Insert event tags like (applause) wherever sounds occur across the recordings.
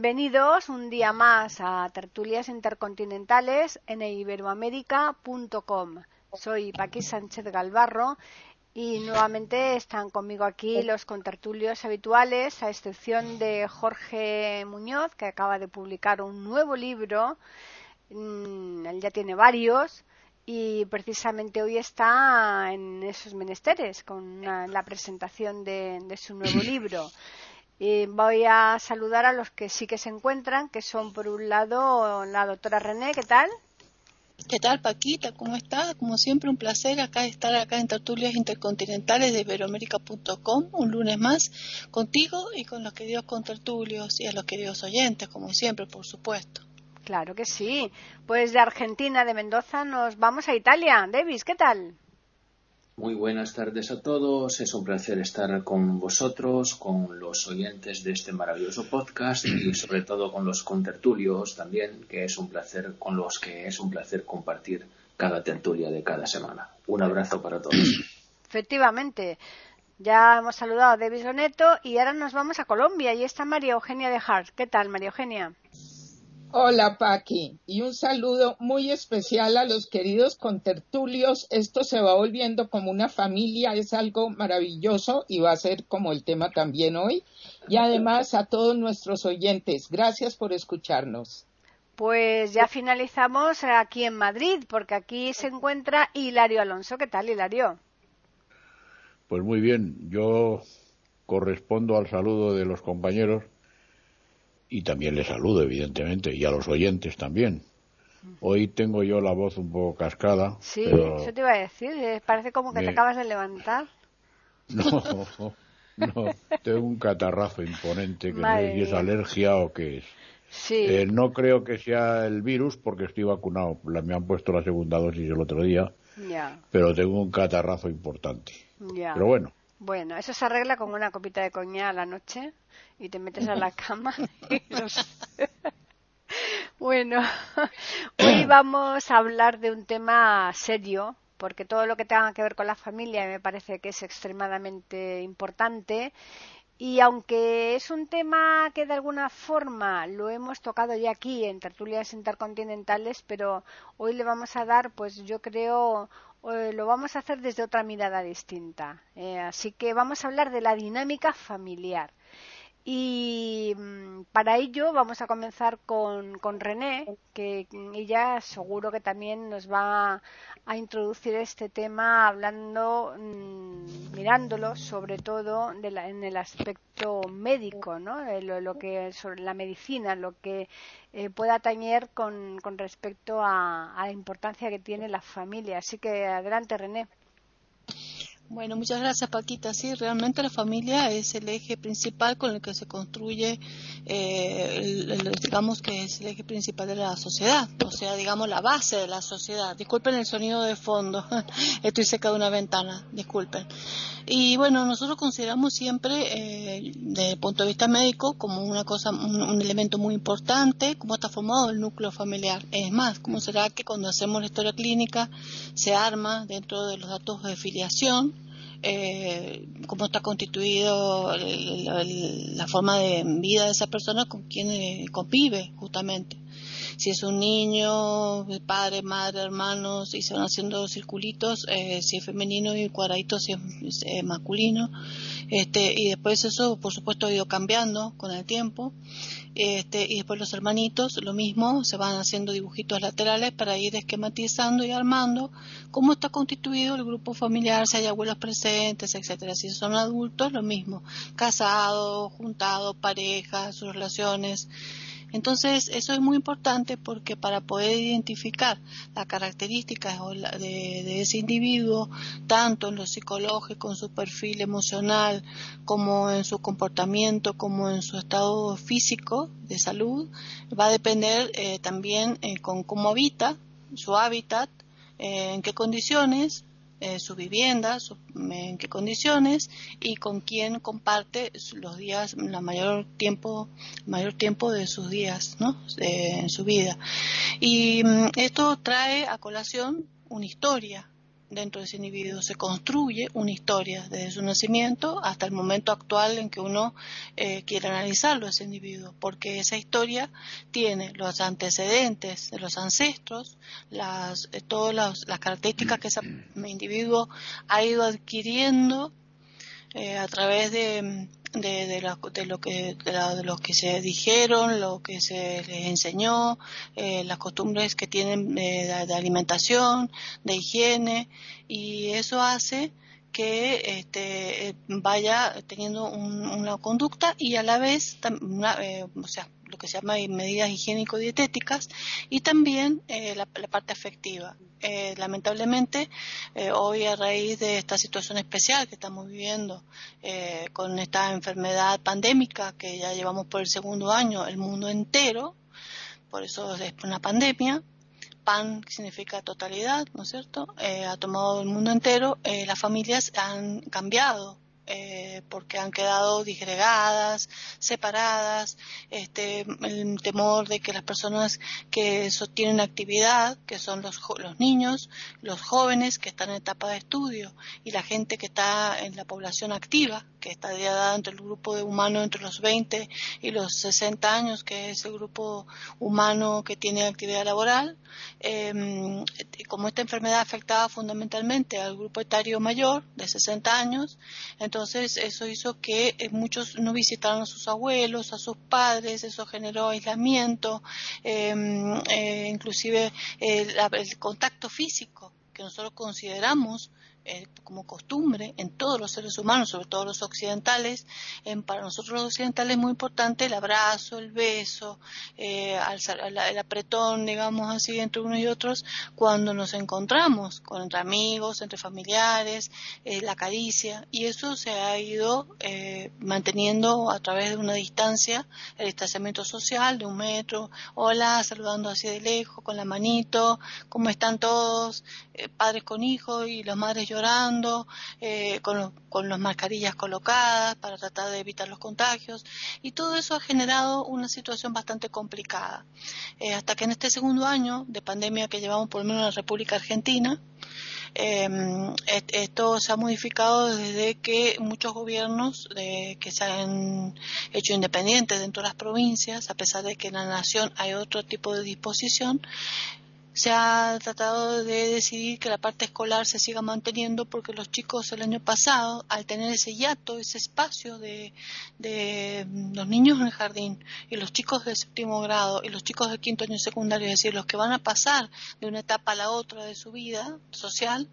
Bienvenidos un día más a Tertulias Intercontinentales en iberoamérica.com. Soy Paqui Sánchez Galvarro y nuevamente están conmigo aquí los contertulios habituales, a excepción de Jorge Muñoz, que acaba de publicar un nuevo libro. Mm, él ya tiene varios y precisamente hoy está en esos menesteres con la presentación de su nuevo (clears throat) libro. Y voy a saludar a los que sí que se encuentran, que son por un lado la doctora René, ¿qué tal? ¿Qué tal, Paquita? ¿Cómo estás? Como siempre, un placer acá estar acá en Tertulias Intercontinentales de Iberoamérica.com, un lunes más, contigo y con los queridos contertulios y a los queridos oyentes, como siempre, por supuesto. Claro que sí. Pues de Argentina, de Mendoza, nos vamos a Italia. Davis, ¿qué tal? Muy buenas tardes a todos. Es un placer estar con vosotros, con los oyentes de este maravilloso podcast y (clears throat) sobre todo con los contertulios también, que es un placer, con los que es un placer compartir cada tertulia de cada semana. Un abrazo para todos. (clears throat) Efectivamente. Ya hemos saludado a David Soneto y ahora nos vamos a Colombia y está María Eugenia de Hart. ¿Qué tal, María Eugenia? Hola Paqui y un saludo muy especial a los queridos contertulios. Esto se va volviendo como una familia, es algo maravilloso y va a ser como el tema también hoy. Y además a todos nuestros oyentes, gracias por escucharnos. Pues ya finalizamos aquí en Madrid, porque aquí se encuentra Hilario Alonso. ¿Qué tal, Hilario? Pues muy bien, yo correspondo al saludo de los compañeros y también les saludo, evidentemente, y a los oyentes también. Hoy tengo yo la voz un poco cascada. Sí, eso te iba a decir. Eh, parece como que te acabas de levantar. (laughs) No, no, tengo un catarrazo imponente que no sé si es alergia o qué es. Sí. Eh, no creo que sea el virus porque estoy vacunado. me han puesto la segunda dosis el otro día. Ya. Pero tengo un catarrazo importante. Ya. Pero bueno. Bueno, eso se arregla con una copita de coña a la noche y te metes a la cama. (laughs) bueno, hoy vamos a hablar de un tema serio, porque todo lo que tenga que ver con la familia me parece que es extremadamente importante. Y aunque es un tema que de alguna forma lo hemos tocado ya aquí en tertulias intercontinentales, pero hoy le vamos a dar, pues yo creo, eh, lo vamos a hacer desde otra mirada distinta. Eh, así que vamos a hablar de la dinámica familiar. Y mm, para ello vamos a comenzar con, con René, que ella seguro que también nos va a introducir este tema hablando, mm, mirándolo sobre todo en el aspecto médico, ¿no? Lo, que sobre la medicina, lo que eh, pueda tañer con, con respecto a la importancia que tiene la familia. Así que adelante, René. Bueno, muchas gracias Paquita. Sí, realmente la familia es el eje principal con el que se construye, eh, digamos que es el eje principal de la sociedad, o sea, digamos la base de la sociedad. Disculpen el sonido de fondo, (laughs) estoy cerca de una ventana, disculpen. Y bueno, nosotros consideramos siempre, eh, desde el punto de vista médico, como una cosa, un, elemento muy importante, cómo está formado el núcleo familiar. Es más, cómo será que cuando hacemos la historia clínica se arma dentro de los datos de filiación eh, cómo está constituido la forma de vida de esa persona con quien eh, convive justamente. Si es un niño, padre, madre, hermanos, y se van haciendo circulitos, eh, si es femenino y cuadraditos si es masculino. Este, y después eso, por supuesto, ha ido cambiando con el tiempo. Este, y después los hermanitos, lo mismo, se van haciendo dibujitos laterales para ir esquematizando y armando cómo está constituido el grupo familiar, si hay abuelos presentes, etcétera. Si son adultos, lo mismo, casados, juntados, parejas, sus relaciones. Entonces, eso es muy importante porque para poder identificar las características de, ese individuo, tanto en lo psicológico, en su perfil emocional, como en su comportamiento, como en su estado físico de salud, va a depender eh, también eh, con cómo habita, su hábitat, eh, en qué condiciones, eh, su vivienda, en qué condiciones y con quién comparte los días, la mayor tiempo, mayor tiempo de sus días, ¿no? en su vida. Y mm, esto trae a colación una historia, dentro de ese individuo. Se construye una historia desde su nacimiento hasta el momento actual en que uno eh, quiere analizarlo, ese individuo, porque esa historia tiene los antecedentes de los ancestros, las, eh, todas las, características que ese individuo ha ido adquiriendo eh, a través de, de, de, lo que de, lo que se dijeron, lo que se les enseñó, eh, las costumbres que tienen de, alimentación, de higiene y eso hace que este, vaya teniendo una conducta y a la vez, eh, o sea, lo que se llama medidas higiénico-dietéticas y también eh, la, parte afectiva. Eh, lamentablemente, eh, hoy a raíz de esta situación especial que estamos viviendo con esta enfermedad pandémica que ya llevamos por el segundo año, el mundo entero, por eso es una pandemia, PAN significa totalidad, ¿no es cierto? ha tomado el mundo entero, las familias han cambiado eh, porque han quedado disgregadas, separadas, este, el temor de que las personas que sostienen actividad, que son los, los niños, los jóvenes que están en etapa de estudio y la gente que está en la población activa, que está dada entre el grupo de humanos entre los 20 y los 60 años, que es el grupo humano que tiene actividad laboral, em, como esta enfermedad afectaba fundamentalmente al grupo etario mayor de 60 años, entonces eso hizo que eh, muchos no visitaran a sus abuelos, a sus padres, eso generó aislamiento, em, eh, inclusive el contacto físico que nosotros consideramos eh, como costumbre en todos los seres humanos, sobre todo los occidentales. para nosotros los occidentales es muy importante el abrazo, el beso, eh, el, apretón, digamos así, entre unos y otros cuando nos encontramos, con, entre amigos, entre familiares, eh, la caricia. Y eso se ha ido manteniendo a través de una distancia, el distanciamiento social de un metro, hola, saludando así de lejos, con la manito, cómo están todos, padres con hijos y las madres llorando llorando, eh, con, con las mascarillas colocadas para tratar de evitar los contagios y todo eso ha generado una situación bastante complicada. Eh, hasta que en este segundo año de pandemia que llevamos por lo menos en la República Argentina, em, esto se ha modificado desde que muchos gobiernos que se han hecho independientes dentro de las provincias, a pesar de que en la nación hay otro tipo de disposición, se ha tratado de decidir que la parte escolar se siga manteniendo porque los chicos el año pasado, al tener ese hiato, ese espacio de, los niños en el jardín y los chicos del séptimo grado y los chicos del quinto año secundario, es decir, los que van a pasar de una etapa a la otra de su vida social,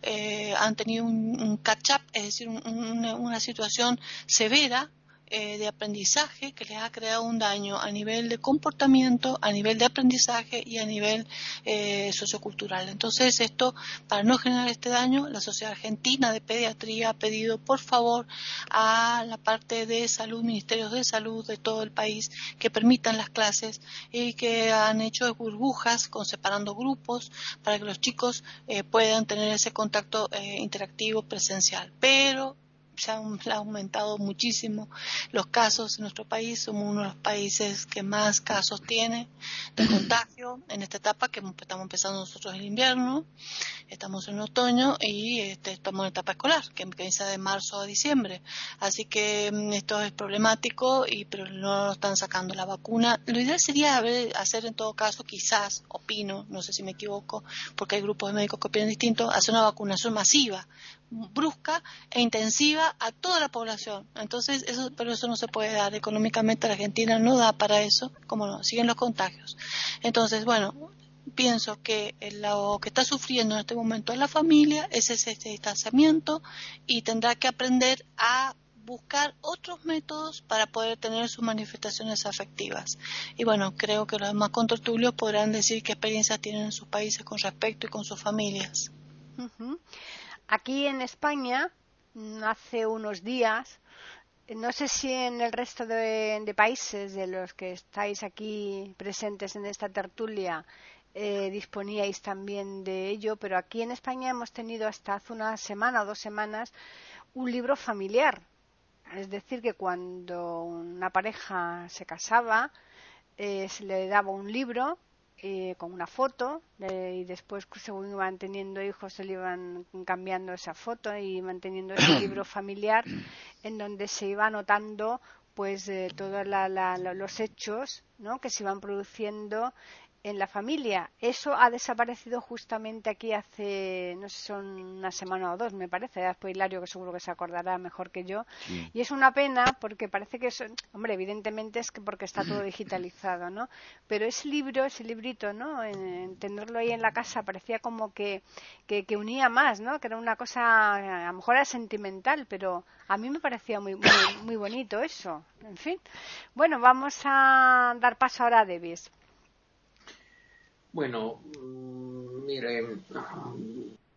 eh, han tenido un, catch-up, es decir, una situación severa eh, de aprendizaje que les ha creado un daño a nivel de comportamiento, a nivel de aprendizaje y a nivel eh, sociocultural. Entonces, esto, para no generar este daño, la Sociedad Argentina de Pediatría ha pedido, por favor, a la parte de salud, ministerios de salud de todo el país, que permitan las clases y que han hecho burbujas con separando grupos para que los chicos eh, puedan tener ese contacto interactivo presencial. Pero se han, (laughs) aumentado muchísimo los casos en nuestro país. Somos uno de los países que más casos tiene de contagio en esta etapa que estamos empezando nosotros el invierno, estamos en otoño y este, estamos en etapa escolar, que empieza de marzo a diciembre. Así que mm, esto es problemático y pero no están sacando la vacuna. Lo ideal sería hacer en todo caso, quizás, opino, no sé si me equivoco, porque hay grupos de médicos que opinan distinto, hacer una vacunación masiva brusca e intensiva a toda la población. Entonces, eso, pero eso no se puede dar. Económicamente la Argentina no da para eso, como no, siguen los contagios. Entonces, bueno, pienso que lo que está sufriendo en este momento la familia es ese distanciamiento y tendrá que aprender a buscar otros métodos para poder tener sus manifestaciones afectivas. Y bueno, creo que los demás contertulios podrán decir qué experiencias tienen en sus países con respecto y con sus familias. Aquí en España, hace unos días, no sé si en el resto de, países de los que estáis aquí presentes en esta tertulia eh, disponíais también de ello, pero aquí en España hemos tenido hasta hace una semana o dos semanas un libro familiar. Es decir, que cuando una pareja se casaba, eh, se le daba un libro eh, con una foto y después según iban teniendo hijos se le iban cambiando esa foto y manteniendo ese (coughs) libro familiar en donde se iba anotando pues eh, todos los hechos ¿no? que se iban produciendo en la familia. Eso ha desaparecido justamente aquí hace, no sé, son una semana o dos, me parece. Después Hilario, que seguro que se acordará mejor que yo. Y es una pena porque parece que, hombre, evidentemente es que porque está todo digitalizado, ¿no? Pero ese libro, ese librito, ¿no? En, tenerlo ahí en la casa parecía como que, que, unía más, ¿no? Que era una cosa, a lo mejor era sentimental, pero a mí me parecía muy, muy, muy bonito eso. En fin. Bueno, vamos a dar paso ahora a Davis. Bueno, mm, mire,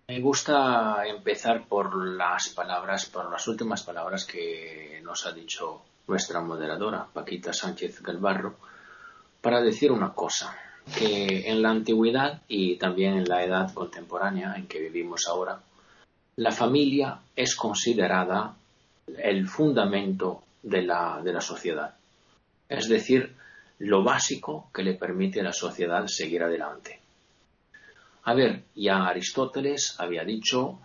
me gusta empezar por las palabras, por las últimas palabras que nos ha dicho nuestra moderadora, Paquita Sánchez Galvarro, para decir una cosa, que en la antigüedad y también en la edad contemporánea en que vivimos ahora, la familia es considerada el fundamento de la, de la sociedad. Es decir, lo básico que le permite a la sociedad seguir adelante. A ver, ya Aristóteles había dicho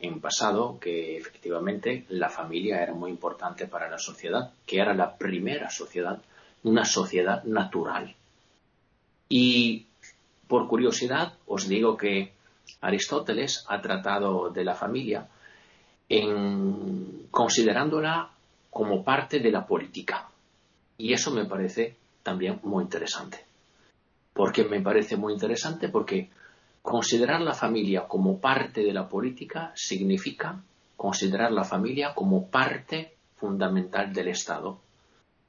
en pasado que efectivamente la familia era muy importante para la sociedad, que era la primera sociedad, una sociedad natural. Y por curiosidad os digo que Aristóteles ha tratado de la familia en considerándola como parte de la política. Y eso me parece también muy interesante. ¿Por qué me parece muy interesante? Porque considerar la familia como parte de la política significa considerar la familia como parte fundamental del Estado.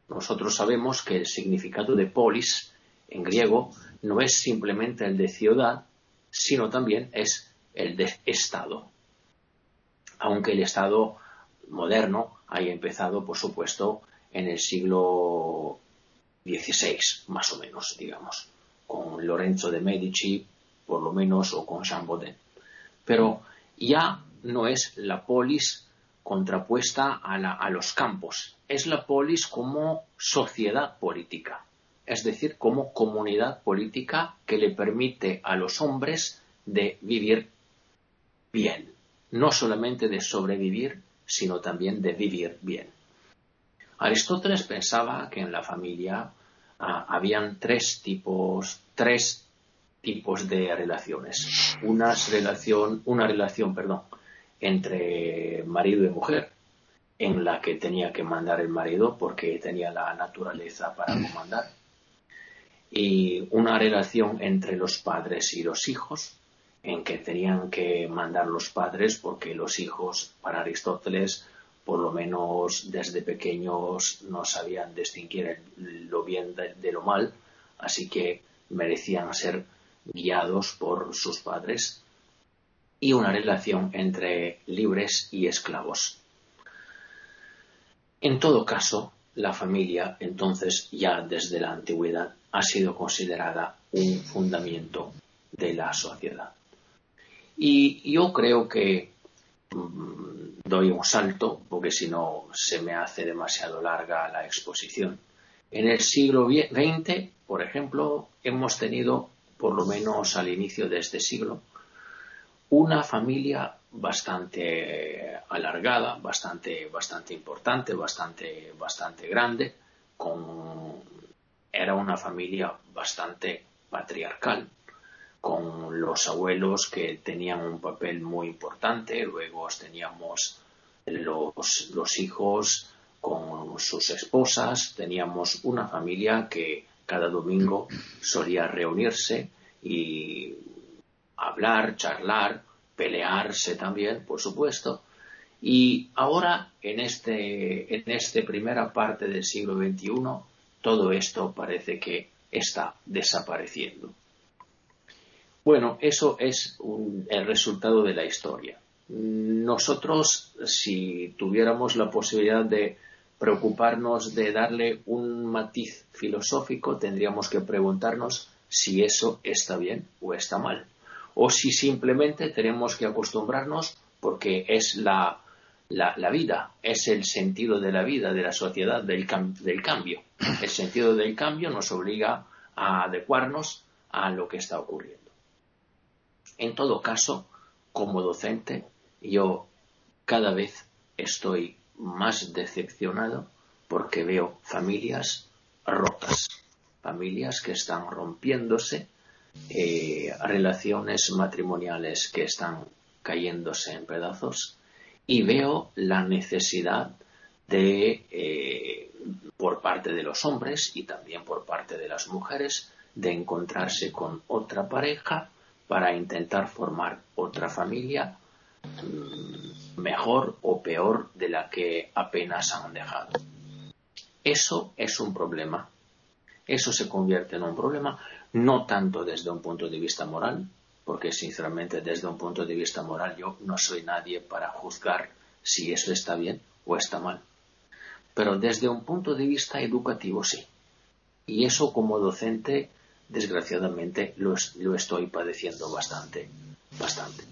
Nosotros sabemos que el significado de polis en griego no es simplemente el de ciudad, sino también es el de Estado. Aunque el Estado moderno haya empezado, por supuesto, en el siglo 16, más o menos, digamos, con Lorenzo de Medici, por lo menos, o con Jean Baudin. Pero ya no es la polis contrapuesta a, a los campos, es la polis como sociedad política, es decir, como comunidad política que le permite a los hombres de vivir bien, no solamente de sobrevivir, sino también de vivir bien. Aristóteles pensaba que en la familia ah, habían tres tipos, tres tipos de relaciones. Una relación, una relación, perdón, entre marido y mujer, en la que tenía que mandar el marido porque tenía la naturaleza para comandar. Y una relación entre los padres y los hijos, en que tenían que mandar los padres porque los hijos, para Aristóteles, por lo menos desde pequeños no sabían distinguir lo bien de, lo mal, así que merecían ser guiados por sus padres, y una relación entre libres y esclavos. En todo caso, la familia, entonces, ya desde la antigüedad, ha sido considerada un fundamento de la sociedad. Y yo creo que mm, doy un salto, porque si no se me hace demasiado larga la exposición. En el siglo XX, por ejemplo, hemos tenido, por lo menos al inicio de este siglo, una familia bastante alargada, bastante, bastante importante, bastante, bastante grande, era una familia bastante patriarcal, con los abuelos que tenían un papel muy importante, luego teníamos los, los hijos con sus esposas, teníamos una familia que cada domingo solía reunirse y hablar, charlar, pelearse también, por supuesto, Y ahora, en este, en esta primera parte del siglo XXI, todo esto parece que está desapareciendo. Bueno, eso es el resultado de la historia. Nosotros, si tuviéramos la posibilidad de preocuparnos de darle un matiz filosófico, tendríamos que preguntarnos si eso está bien o está mal. O si simplemente tenemos que acostumbrarnos porque es la, vida, es el sentido de la vida, de la sociedad, del, del cambio. El sentido del cambio nos obliga a adecuarnos a lo que está ocurriendo. En todo caso, como docente, yo cada vez estoy más decepcionado porque veo familias rotas, familias que están rompiéndose, eh, relaciones matrimoniales que están cayéndose en pedazos y veo la necesidad de, eh, por parte de los hombres y también por parte de las mujeres, de encontrarse con otra pareja para intentar formar otra familia mm, mejor o peor de la que apenas han dejado. Eso es un problema. Eso se convierte en un problema no tanto desde un punto de vista moral, porque sinceramente desde un punto de vista moral yo no soy nadie para juzgar si eso está bien o está mal. Pero desde un punto de vista educativo sí. Y eso como docente desgraciadamente lo, estoy padeciendo bastante, bastante.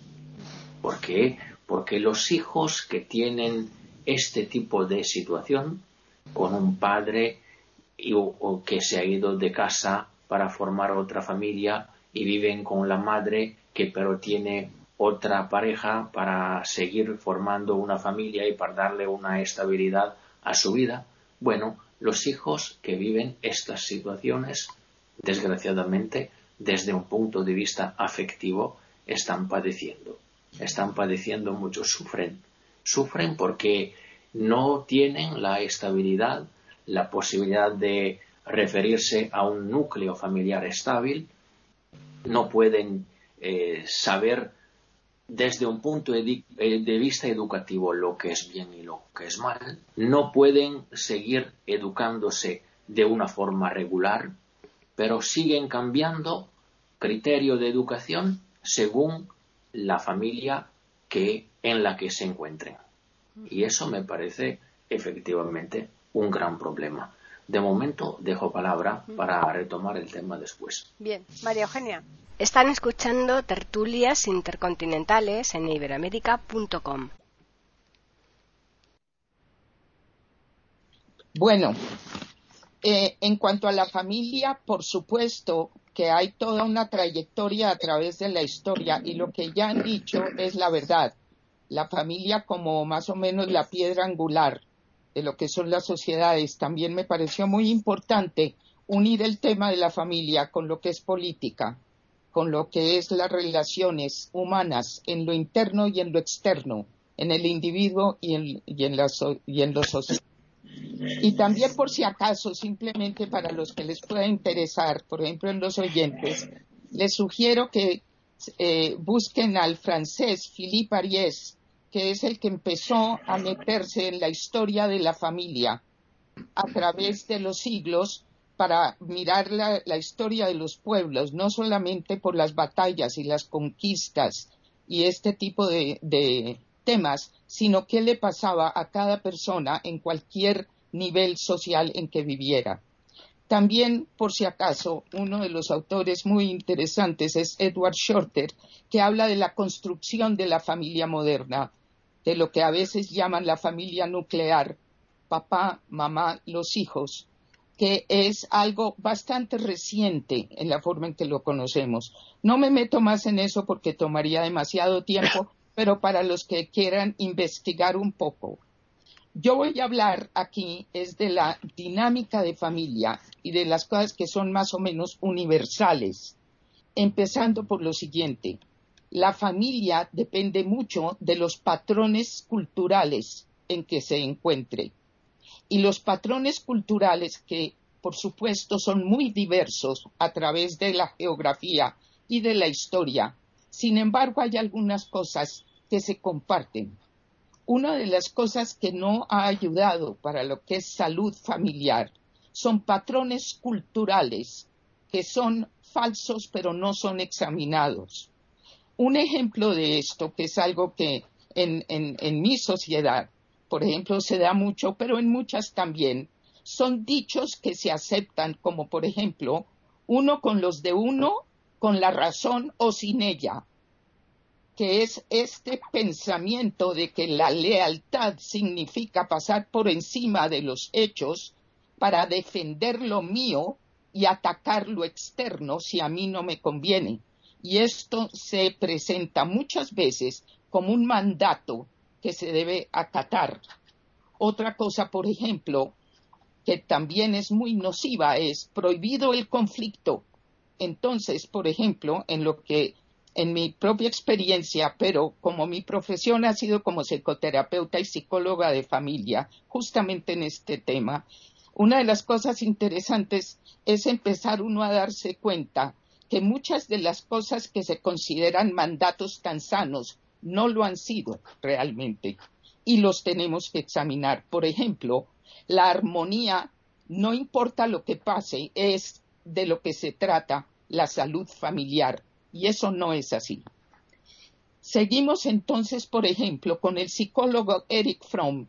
¿Por qué? Porque los hijos que tienen este tipo de situación, con un padre o, que se ha ido de casa para formar otra familia y viven con la madre que pero tiene otra pareja para seguir formando una familia y para darle una estabilidad a su vida. Bueno, los hijos que viven estas situaciones desgraciadamente, desde un punto de vista afectivo, están padeciendo. Están padeciendo mucho, sufren. Sufren porque no tienen la estabilidad, la posibilidad de referirse a un núcleo familiar estable, no pueden eh, saber desde un punto de, de, vista educativo lo que es bien y lo que es mal, no pueden seguir educándose de una forma regular, pero siguen cambiando criterio de educación según la familia que, en la que se encuentren. Y eso me parece efectivamente un gran problema. De momento dejo palabra para retomar el tema después. Bien, María Eugenia. Están escuchando tertulias intercontinentales en iberamérica.com. Bueno, eh, en cuanto a la familia, por supuesto que hay toda una trayectoria a través de la historia y lo que ya han dicho es la verdad. La familia como más o menos la piedra angular de lo que son las sociedades. También me pareció muy importante unir el tema de la familia con lo que es política, con lo que es las relaciones humanas en lo interno y en lo externo, en el individuo y en, y la y en lo social. Y también por si acaso, simplemente para los que les pueda interesar, por ejemplo en los oyentes, les sugiero que eh, busquen al francés Philippe Ariès, que es el que empezó a meterse en la historia de la familia a través de los siglos para mirar la, historia de los pueblos, no solamente por las batallas y las conquistas y este tipo de, de sino qué le pasaba a cada persona en cualquier nivel social en que viviera. También, por si acaso, uno de los autores muy interesantes es Edward Shorter, que habla de la construcción de la familia moderna, de lo que a veces llaman la familia nuclear, papá, mamá, los hijos, que es algo bastante reciente en la forma en que lo conocemos. No me meto más en eso porque tomaría demasiado tiempo, (laughs) pero para los que quieran investigar un poco. Yo voy a hablar aquí es de la dinámica de familia y de las cosas que son más o menos universales, empezando por lo siguiente. La familia depende mucho de los patrones culturales en que se encuentre. Y los patrones culturales que, por supuesto, son muy diversos a través de la geografía y de la historia. Sin embargo, hay algunas cosas que se comparten. una de las cosas que no ha ayudado para lo que es salud familiar son patrones culturales que son falsos pero no son examinados. Un ejemplo de esto, que es algo que en, en mi sociedad, por ejemplo, se da mucho, pero en muchas también, son dichos que se aceptan, como por ejemplo, uno con los de uno, con la razón o sin ella, que es este pensamiento de que la lealtad significa pasar por encima de los hechos para defender lo mío y atacar lo externo si a mí no me conviene. Y esto se presenta muchas veces como un mandato que se debe acatar. Otra cosa, por ejemplo, que también es muy nociva es prohibido el conflicto. Entonces, por ejemplo, en lo que en mi propia experiencia, pero como mi profesión ha sido como psicoterapeuta y psicóloga de familia, justamente en este tema, una de las cosas interesantes es empezar uno a darse cuenta que muchas de las cosas que se consideran mandatos tan sanos no lo han sido realmente y los tenemos que examinar. Por ejemplo, la armonía, no importa lo que pase, es de lo que se trata la salud familiar y eso no es así. Seguimos entonces, por ejemplo, con el psicólogo Eric Fromm,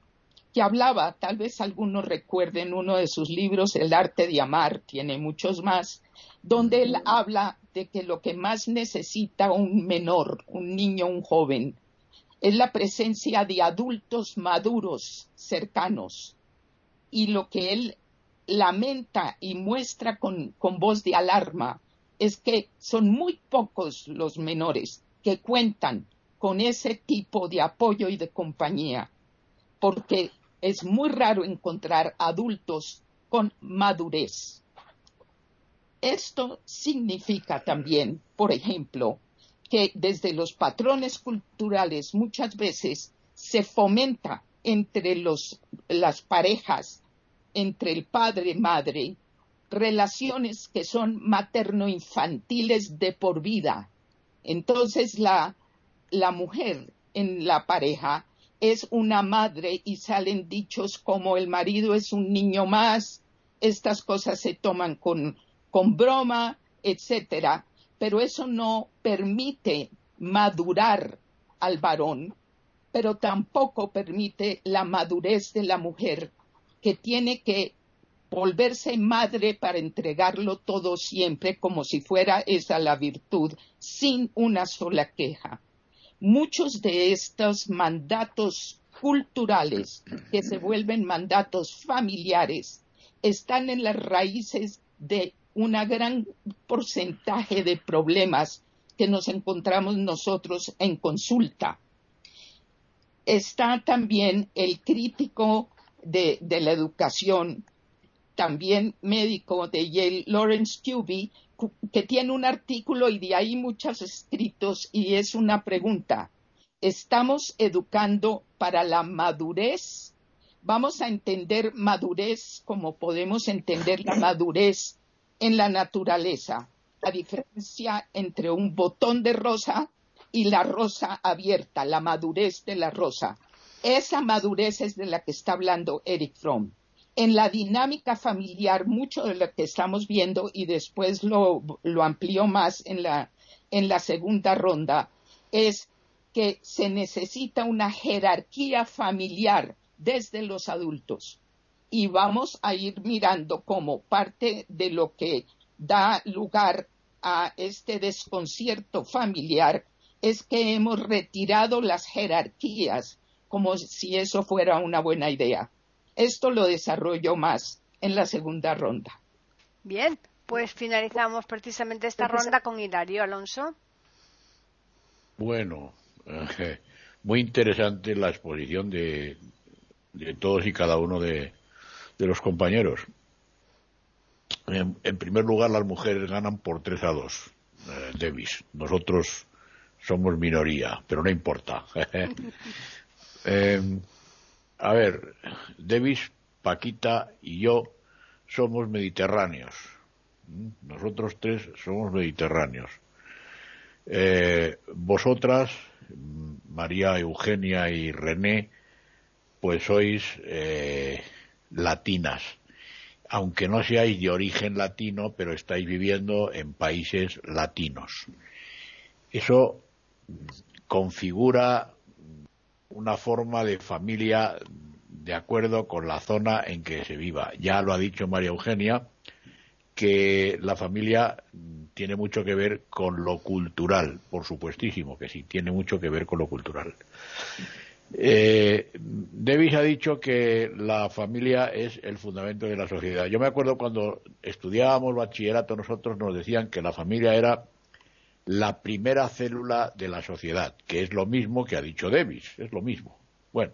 que hablaba, tal vez algunos recuerden uno de sus libros, El arte de amar, tiene muchos más, donde él habla de que lo que más necesita un menor, un niño, un joven, es la presencia de adultos maduros, cercanos. Y lo que él lamenta y muestra con, con voz de alarma es que son muy pocos los menores que cuentan con ese tipo de apoyo y de compañía, porque es muy raro encontrar adultos con madurez. Esto significa también, por ejemplo, que desde los patrones culturales muchas veces se fomenta entre las parejas, entre el padre y madre, relaciones que son materno-infantiles de por vida. Entonces la, la mujer en la pareja es una madre y salen dichos como el marido es un niño más, estas cosas se toman con, con broma, etcétera, pero eso no permite madurar al varón, pero tampoco permite la madurez de la mujer que tiene que volverse madre para entregarlo todo siempre como si fuera esa la virtud, sin una sola queja. Muchos de estos mandatos culturales que se vuelven mandatos familiares están en las raíces de un gran porcentaje de problemas que nos encontramos nosotros en consulta. Está también el crítico de, de la educación también médico de Yale, Lawrence Cuby, que tiene un artículo y de ahí muchos escritos y es una pregunta. ¿Estamos educando para la madurez? Vamos a entender madurez como podemos entender la madurez en la naturaleza, la diferencia entre un botón de rosa y la rosa abierta, la madurez de la rosa. Esa madurez es de la que está hablando Eric Fromm en la dinámica familiar, mucho de lo que estamos viendo, y después lo, amplió más en la, en la segunda ronda, es que se necesita una jerarquía familiar desde los adultos. Y vamos a ir mirando como parte de lo que da lugar a este desconcierto familiar es que hemos retirado las jerarquías como si eso fuera una buena idea. Esto lo desarrollo más en la segunda ronda. Bien, pues finalizamos precisamente esta ronda con Hilario Alonso. Bueno, eh, muy interesante la exposición de, todos y cada uno de, los compañeros. En, primer lugar, las mujeres ganan por 3 a 2, eh, Davis. Nosotros somos minoría, pero no importa. (laughs) eh, a ver, Davis, Paquita y yo somos mediterráneos. Nosotros tres somos mediterráneos. Eh, vosotras, María Eugenia y René, pues sois eh, latinas, aunque no seáis de origen latino, pero estáis viviendo en países latinos. Eso configura una forma de familia de acuerdo con la zona en que se viva. Ya lo ha dicho María Eugenia, que la familia tiene mucho que ver con lo cultural, por supuestísimo que sí, tiene mucho que ver con lo cultural. Eh, ha dicho que la familia es el fundamento de la sociedad. Yo me acuerdo cuando estudiábamos bachillerato nosotros nos decían que la familia era la primera célula de la sociedad, que es lo mismo que ha dicho Davis, es lo mismo. Bueno,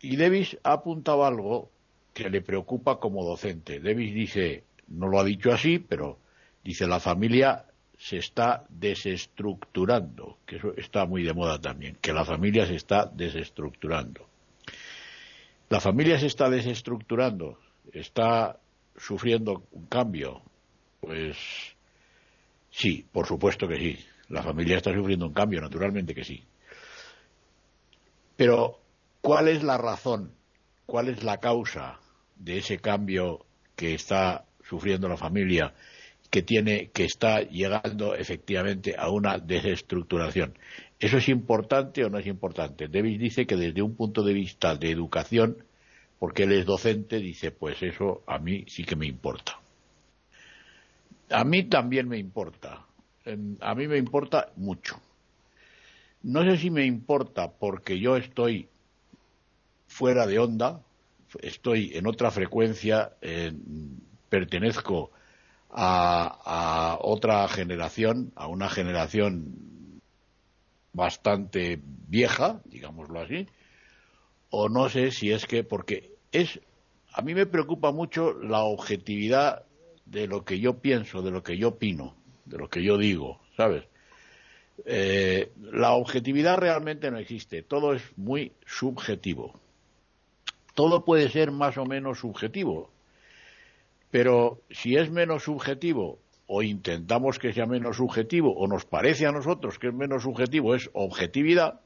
y Davis ha apuntado algo que le preocupa como docente. Davis dice, no lo ha dicho así, pero dice la familia se está desestructurando, que eso está muy de moda también, que la familia se está desestructurando. La familia se está desestructurando, está sufriendo un cambio. Pues sí, por supuesto que sí. La familia está sufriendo un cambio, naturalmente que sí. Pero, ¿cuál es la razón? ¿Cuál es la causa de ese cambio que está sufriendo la familia? que tiene que está llegando efectivamente a una desestructuración. ¿Eso es importante o no es importante? Davis dice que desde un punto de vista de educación, porque él es docente, dice, pues eso a mí sí que me importa. A mí también me importa. A mí me importa mucho. No sé si me importa porque yo estoy fuera de onda, estoy en otra frecuencia, pertenezco a, otra generación, a una generación bastante vieja, digámoslo así, o no sé si es que, porque es, a mí me preocupa mucho la objetividad de lo que yo pienso, de lo que yo opino, de lo que yo digo, ¿sabes? Eh, la objetividad realmente no existe, todo es muy subjetivo. Todo puede ser más o menos subjetivo, pero si es menos subjetivo o intentamos que sea menos subjetivo o nos parece a nosotros que es menos subjetivo, es objetividad.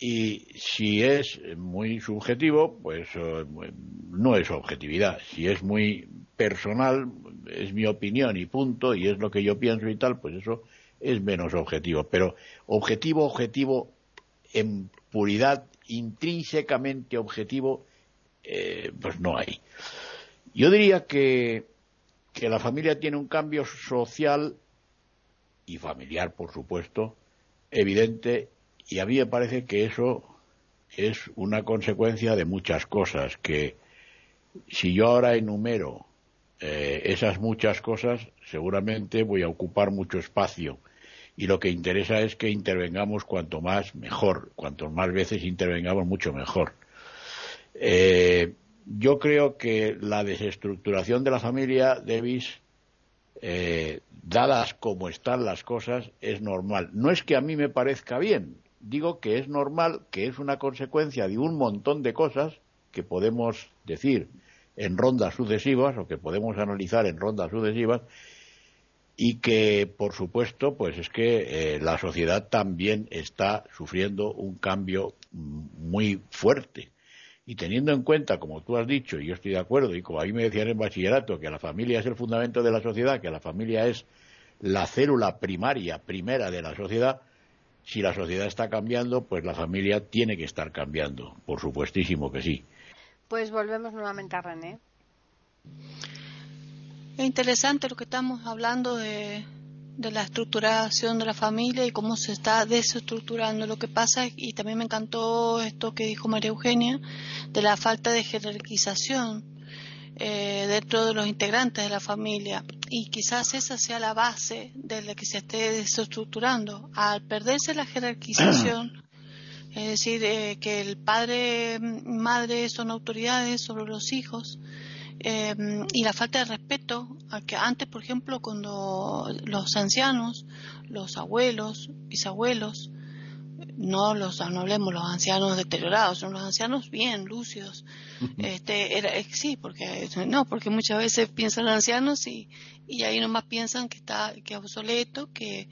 Y si es muy subjetivo, pues eh, no es objetividad. Si es muy personal, es mi opinión y punto, y es lo que yo pienso y tal, pues eso es menos objetivo. Pero objetivo, objetivo, en puridad, intrínsecamente objetivo, eh, pues no hay. Yo diría que, que la familia tiene un cambio social y familiar, por supuesto, evidente, y a mí me parece que eso es una consecuencia de muchas cosas, que si yo ahora enumero eh, esas muchas cosas, seguramente voy a ocupar mucho espacio. Y lo que interesa es que intervengamos cuanto más mejor, cuanto más veces intervengamos mucho mejor. Eh, yo creo que la desestructuración de la familia, Davis, eh, dadas como están las cosas, es normal. No es que a mí me parezca bien, digo que es normal, que es una consecuencia de un montón de cosas que podemos decir en rondas sucesivas o que podemos analizar en rondas sucesivas y que, por supuesto, pues es que eh, la sociedad también está sufriendo un cambio muy fuerte. Y teniendo en cuenta, como tú has dicho, y yo estoy de acuerdo, y como a mí me decían en bachillerato, que la familia es el fundamento de la sociedad, que la familia es la célula primaria, primera de la sociedad, si la sociedad está cambiando, pues la familia tiene que estar cambiando, por supuestísimo que sí. Pues volvemos nuevamente a René. Es interesante lo que estamos hablando de, de la estructuración de la familia y cómo se está desestructurando. Lo que pasa, y también me encantó esto que dijo María Eugenia, de la falta de jerarquización eh, dentro de los integrantes de la familia. Y quizás esa sea la base de la que se esté desestructurando. Al perderse la jerarquización, (clears throat) es decir, eh, que el padre, madre son autoridades sobre los hijos, Em, y la falta de respeto a que antes, por ejemplo, cuando los ancianos, los abuelos, bisabuelos, no los no hablemos los ancianos deteriorados, son los ancianos bien lúcidos. Este era eh, sí, porque no, porque muchas veces piensan ancianos y, y ahí nomás piensan que está que obsoleto, que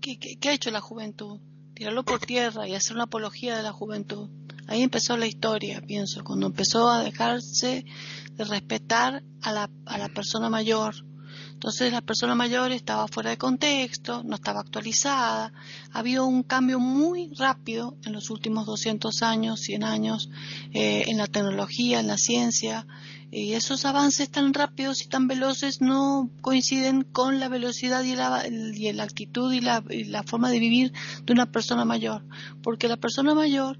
que, que ha hecho la juventud tirarlo por tierra y hacer una apología de la juventud. Ahí empezó la historia, pienso, cuando empezó a dejarse de respetar a la, a la persona mayor, entonces la persona mayor estaba fuera de contexto, no estaba actualizada. Ha habido un cambio muy rápido en los últimos 200 años, 100 años, eh, en la tecnología, en la ciencia. Y esos avances tan rápidos y tan veloces no coinciden con la velocidad y la, y la actitud y la, forma de vivir de una persona mayor. Porque la persona mayor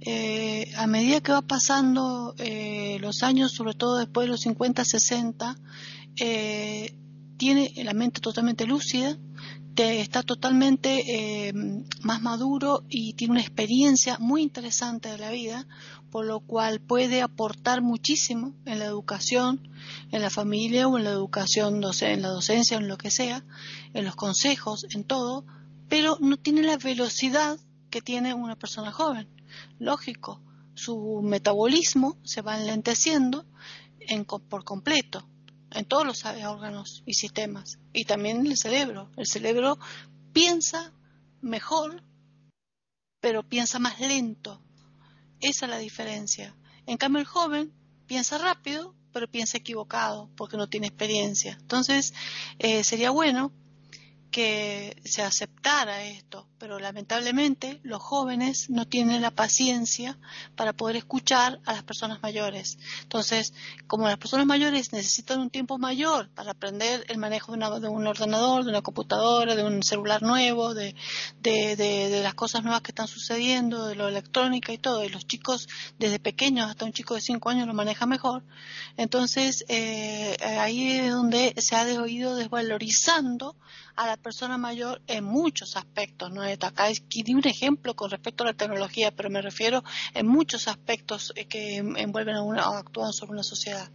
eh, a medida que va pasando eh, los años, sobre todo después de los 50, 60, eh, tiene la mente totalmente lúcida, está totalmente eh, más maduro y tiene una experiencia muy interesante de la vida, por lo cual puede aportar muchísimo en la educación, en la familia o en la educación, en la docencia, en lo que sea, en los consejos, en todo, pero no tiene la velocidad que tiene una persona joven. Lógico, su metabolismo se va enlenteciendo por completo en todos los órganos y sistemas, y también en el cerebro. El cerebro piensa mejor, pero piensa más lento. Esa es la diferencia. En cambio, el joven piensa rápido, pero piensa equivocado porque no tiene experiencia. Entonces, eh, sería bueno que se aceptara esto, pero lamentablemente los jóvenes no tienen la paciencia para poder escuchar a las personas mayores. Entonces, como las personas mayores necesitan un tiempo mayor para aprender el manejo de, un ordenador, de una computadora, de un celular nuevo, de, las cosas nuevas que están sucediendo, de lo electrónica y todo, y los chicos desde pequeños hasta un chico de 5 años lo maneja mejor, entonces eh, ahí es donde se ha ido desvalorizando a la persona mayor en muchos aspectos. ¿no? Acá di un ejemplo con respecto a la tecnología, pero me refiero en muchos aspectos eh, que envuelven a una, o actúan sobre una sociedad.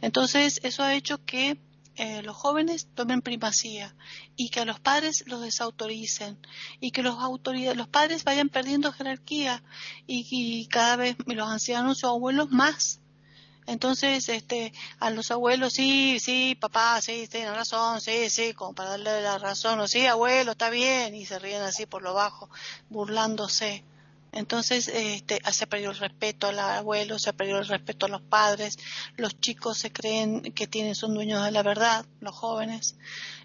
Entonces, eso ha hecho que eh, los jóvenes tomen primacía y que a los padres los desautoricen y que los, los padres vayan perdiendo jerarquía y, y cada vez los ancianos o abuelos más entonces, este, a los abuelos, sí, sí, papá, sí, tiene razón, sí, sí, como para darle la razón, o sí, abuelo, está bien, y se ríen así por lo bajo, burlándose. Entonces, este, se perdió el respeto al abuelo, se perdió el respeto a los padres, los chicos se creen que tienen, son dueños de la verdad, los jóvenes.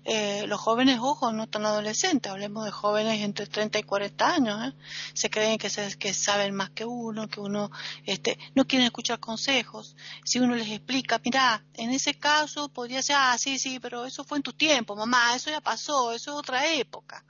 Eh, los jóvenes, ojo, no tan adolescentes, hablemos de jóvenes entre 30 y 40 años, ¿eh? se creen que, se, saben más que uno, que uno este, no quieren escuchar consejos. Si uno les explica, mira, en ese caso podría ser, ah, sí, sí, pero eso fue en tu tiempo, mamá, eso ya pasó, eso es otra época.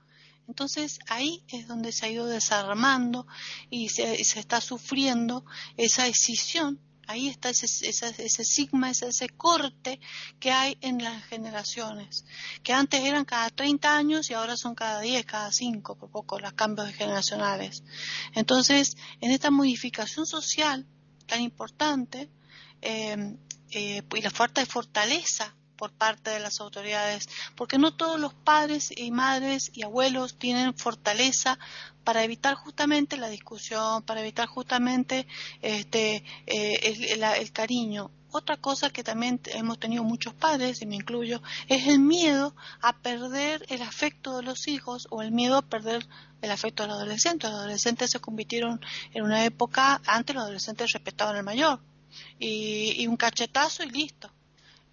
Entonces ahí es donde se ha ido desarmando y se, está sufriendo esa decisión. Ahí está ese, ese, sigma, ese, ese, corte que hay en las generaciones, que antes eran cada 30 años y ahora son cada 10, cada 5, por poco, los cambios generacionales. Entonces, en esta modificación social tan importante eh, eh, y la falta de fortaleza por parte de las autoridades, porque no todos los padres y madres y abuelos tienen fortaleza para evitar justamente la discusión, para evitar justamente este, eh, el, cariño. Otra cosa que también hemos tenido muchos padres, y me incluyo, es el miedo a perder el afecto de los hijos o el miedo a perder el afecto de los adolescentes. Los adolescentes se convirtieron en una época, antes los adolescentes respetaban al mayor, y un cachetazo y listo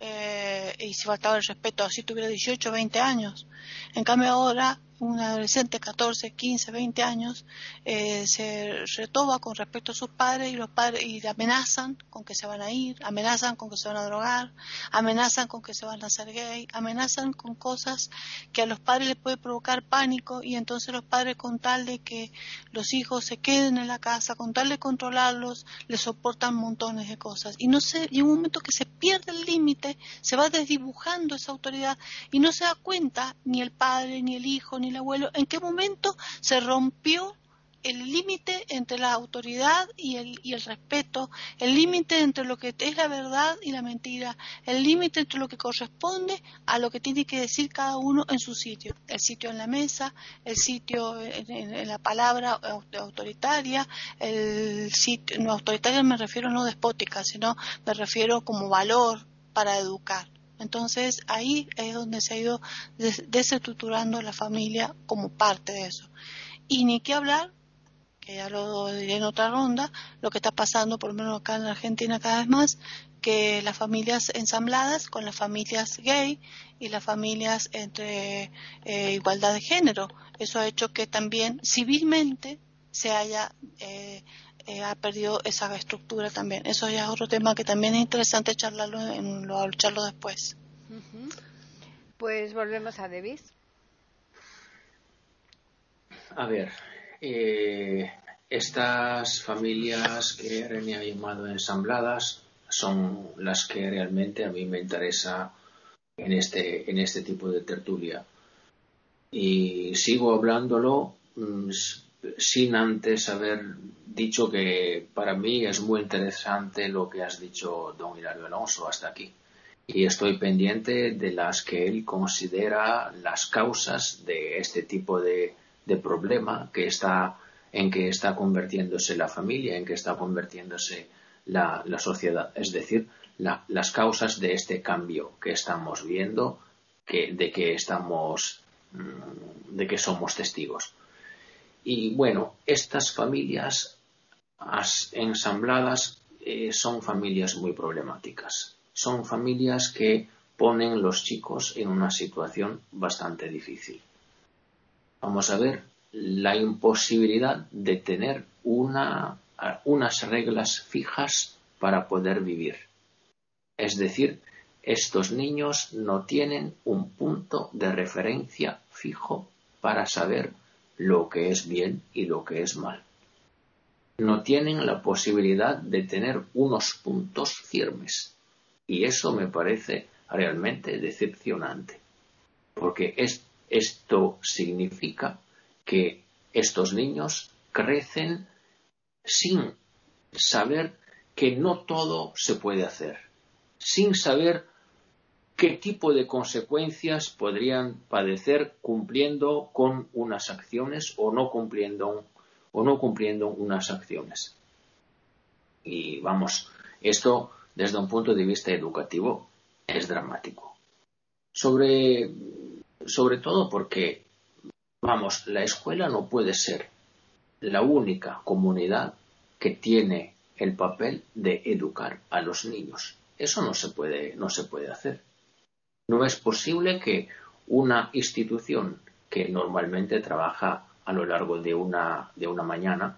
eh, y si faltaba el respeto, así tuviera 18 o 20 años. En cambio ahora un adolescente, 14, 15, 20 años, eh, se retoba con respecto a sus padres y los padres y amenazan con que se van a ir, amenazan con que se van a drogar, amenazan con que se van a hacer gay, amenazan con cosas que a los padres les puede provocar pánico y entonces los padres con tal de que los hijos se queden en la casa, con tal de controlarlos, les soportan montones de cosas. Y no sé, y en un momento que se pierde el límite, se va desdibujando esa autoridad y no se da cuenta ni el padre, ni el hijo, ni el abuelo, ¿en qué momento se rompió el límite entre la autoridad y el, y el respeto, el límite entre lo que es la verdad y la mentira, el límite entre lo que corresponde a lo que tiene que decir cada uno en su sitio, el sitio en la mesa, el sitio en, la palabra autoritaria, el sitio, no autoritaria me refiero no despótica, sino me refiero como valor para educar. Entonces ahí es donde se ha ido desestructurando la familia como parte de eso. Y ni qué hablar, que ya lo diré en otra ronda, lo que está pasando, por lo menos acá en Argentina cada vez más, que las familias ensambladas con las familias gay y las familias entre eh, igualdad de género. Eso ha hecho que también civilmente se haya eh, eh, ha perdido esa estructura también. Eso ya es otro tema que también es interesante charlarlo, en, lo, lucharlo después. Pues volvemos a Davis. A ver, eh, estas familias que René ha llamado ensambladas son las que realmente a mí me interesa en este, en este tipo de tertulia. Y sigo hablándolo mm, sin antes haber dicho que para mí es muy interesante lo que has dicho, don Hilario Alonso, hasta aquí. Y estoy pendiente de las que él considera las causas de este tipo de, problema que está, en que está convirtiéndose la familia, en que está convirtiéndose la, sociedad. Es decir, las causas de este cambio que estamos viendo, que, de que estamos, mm, de que somos testigos. Y bueno, estas familias ensambladas eh, son familias muy problemáticas. Son familias que ponen los chicos en una situación bastante difícil. Vamos a ver la imposibilidad de tener una, unas reglas fijas para poder vivir. Es decir, estos niños no tienen un punto de referencia fijo para saber lo que es bien y lo que es mal no tienen la posibilidad de tener unos puntos firmes. Y eso me parece realmente decepcionante. Porque esto significa que estos niños crecen sin saber que no todo se puede hacer, sin saber qué tipo de consecuencias podrían padecer cumpliendo con unas acciones o no cumpliendo o no cumpliendo unas acciones. Y vamos, esto desde un punto de vista educativo es dramático. Sobre, sobre todo porque, vamos, la escuela no puede ser la única comunidad que tiene el papel de educar a los niños. Eso no se puede, no se puede hacer. No es posible que una institución que normalmente trabaja a lo largo de una, de una mañana.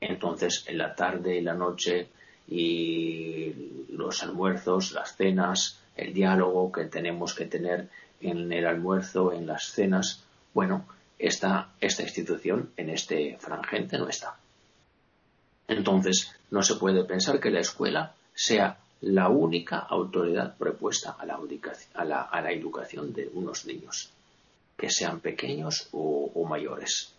Entonces, en la tarde y la noche y los almuerzos, las cenas, el diálogo que tenemos que tener en el almuerzo, en las cenas, bueno, esta, esta institución en este frangente no está. Entonces, no se puede pensar que la escuela sea la única autoridad propuesta a la, a la, educación de unos niños que sean pequeños o, mayores.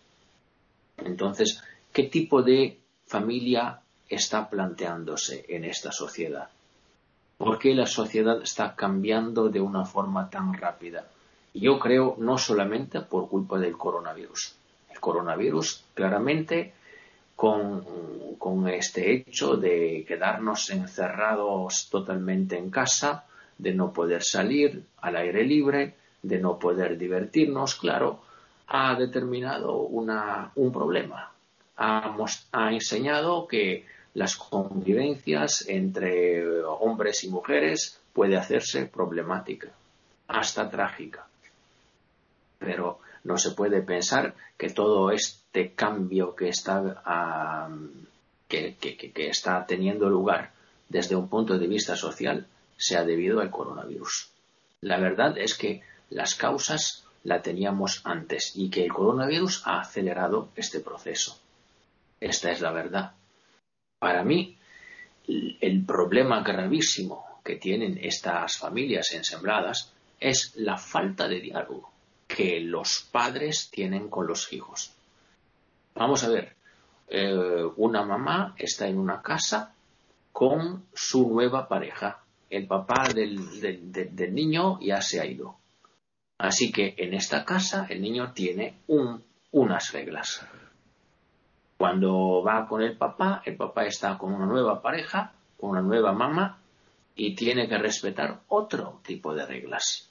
Entonces, ¿qué tipo de familia está planteándose en esta sociedad? ¿Por qué la sociedad está cambiando de una forma tan rápida? Yo creo no solamente por culpa del coronavirus. El coronavirus claramente con, este hecho de quedarnos encerrados totalmente en casa, de no poder salir al aire libre, de no poder divertirnos, claro, ha determinado un problema. Ha, ha enseñado que las convivencias entre hombres y mujeres puede hacerse problemática, hasta trágica. Pero no se puede pensar que todo este cambio que está, que, que está teniendo lugar desde un punto de vista social sea debido al coronavirus. La verdad es que las causas la teníamos antes y que el coronavirus ha acelerado este proceso. Esta es la verdad. Para mí, el problema gravísimo que tienen estas familias ensambladas es la falta de diálogo que los padres tienen con los hijos. Vamos a ver, eh, una mamá está en una casa con su nueva pareja. El papá del niño ya se ha ido. Así que en esta casa el niño tiene unas reglas. Cuando va con el papá, el papá está con una nueva pareja, con una nueva mamá, y tiene que respetar otro tipo de reglas.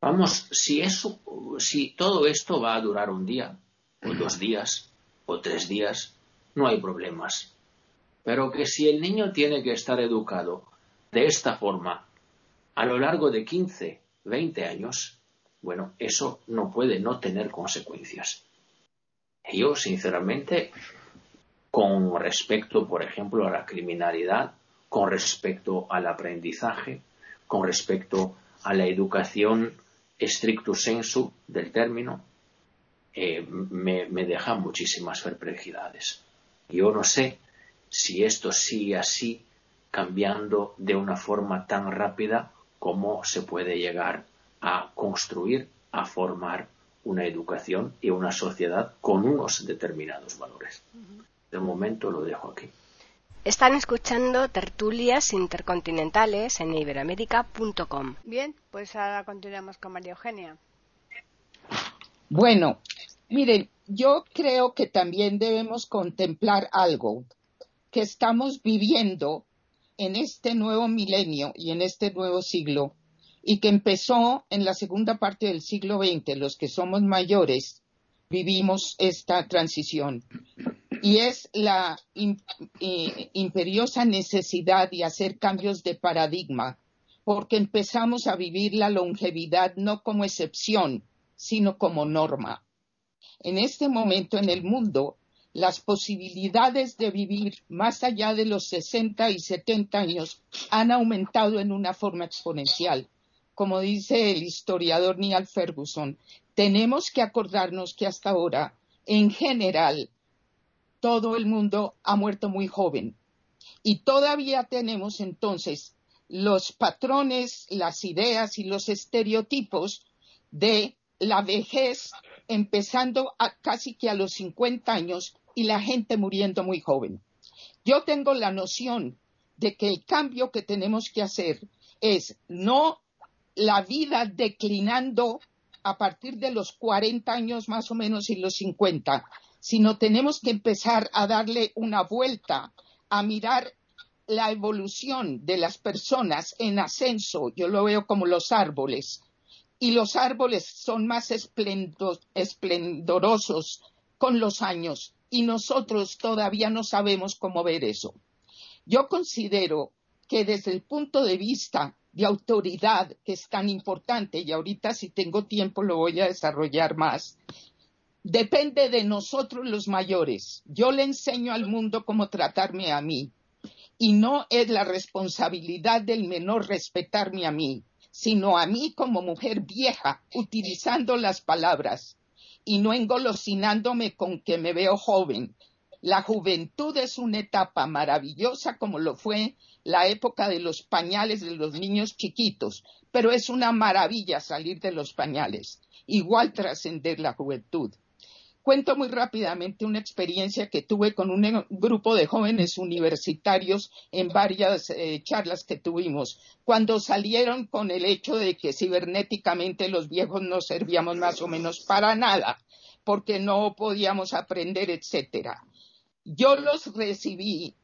Vamos, si, eso, si todo esto va a durar un día, o dos días, o tres días, no hay problemas. Pero que si el niño tiene que estar educado de esta forma a lo largo de 15, 20 años, bueno, eso no puede no tener consecuencias. Yo, sinceramente, con respecto, por ejemplo, a la criminalidad, con respecto al aprendizaje, con respecto a la educación stricto sensu del término, eh, me, me deja muchísimas perplejidades. Yo no sé si esto sigue así, cambiando de una forma tan rápida como se puede llegar a construir, a formar una educación y una sociedad con unos determinados valores. De momento lo dejo aquí. Están escuchando tertulias intercontinentales en iberoamérica.com. Bien, pues ahora continuamos con María Eugenia. Bueno, miren, yo creo que también debemos contemplar algo que estamos viviendo en este nuevo milenio y en este nuevo siglo y que empezó en la segunda parte del siglo XX. Los que somos mayores vivimos esta transición y es la imperiosa necesidad de hacer cambios de paradigma porque empezamos a vivir la longevidad no como excepción, sino como norma. En este momento en el mundo, las posibilidades de vivir más allá de los 60 y 70 años han aumentado en una forma exponencial. Como dice el historiador Neil Ferguson, tenemos que acordarnos que hasta ahora, en general, todo el mundo ha muerto muy joven. Y todavía tenemos entonces los patrones, las ideas y los estereotipos de la vejez empezando casi que a los 50 años y la gente muriendo muy joven. Yo tengo la noción de que el cambio que tenemos que hacer es no la vida declinando a partir de los 40 años más o menos y los 50, sino tenemos que empezar a darle una vuelta, a mirar la evolución de las personas en ascenso, yo lo veo como los árboles, y los árboles son más esplendorosos con los años y nosotros todavía no sabemos cómo ver eso. Yo considero que desde el punto de vista de autoridad, que es tan importante, y ahorita si tengo tiempo lo voy a desarrollar más, depende de nosotros los mayores. Yo le enseño al mundo cómo tratarme a mí, y no es la responsabilidad del menor respetarme a mí sino a mí como mujer vieja, utilizando las palabras y no engolosinándome con que me veo joven. La juventud es una etapa maravillosa como lo fue la época de los pañales de los niños chiquitos, pero es una maravilla salir de los pañales, igual trascender la juventud. Cuento muy rápidamente una experiencia que tuve con un grupo de jóvenes universitarios en varias eh, charlas que tuvimos, cuando salieron con el hecho de que cibernéticamente los viejos no servíamos más o menos para nada, porque no podíamos aprender, etcétera. Yo los recibí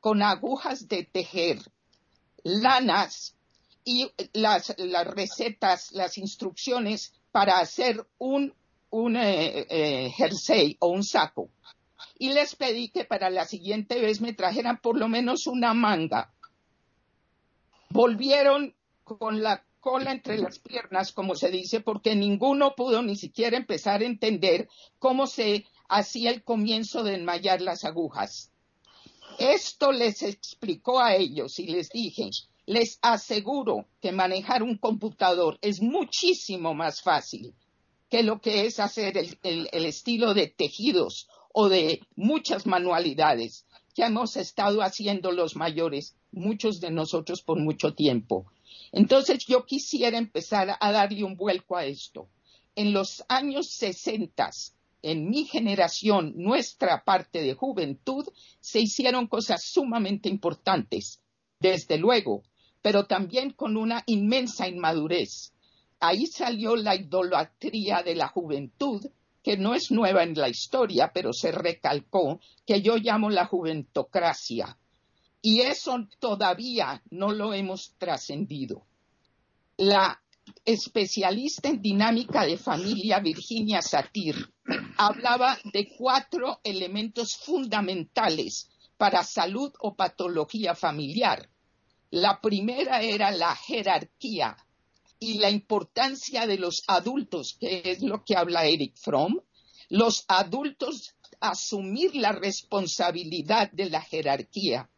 con agujas de tejer, lanas y las recetas, las instrucciones para hacer un un eh, eh, jersey o un saco y les pedí que para la siguiente vez me trajeran por lo menos una manga. Volvieron con la cola entre las piernas, como se dice, porque ninguno pudo ni siquiera empezar a entender cómo se hacía el comienzo de enmayar las agujas. Esto les explicó a ellos y les dije, les aseguro que manejar un computador es muchísimo más fácil que lo que es hacer el, estilo de tejidos o de muchas manualidades que hemos estado haciendo los mayores, muchos de nosotros por mucho tiempo. Entonces yo quisiera empezar a darle un vuelco a esto. En los años 60, en mi generación, nuestra parte de juventud, se hicieron cosas sumamente importantes, desde luego, pero también con una inmensa inmadurez ahí salió la idolatría de la juventud, que no es nueva en la historia, pero se recalcó, que yo llamo la juventocracia. Y eso todavía no lo hemos trascendido. La especialista en dinámica de familia, Virginia Satir, hablaba de cuatro elementos fundamentales para salud o patología familiar. La primera era la jerarquía y la importancia de los adultos, que es lo que habla Eric Fromm. Los adultos asumir la responsabilidad de la jerarquía.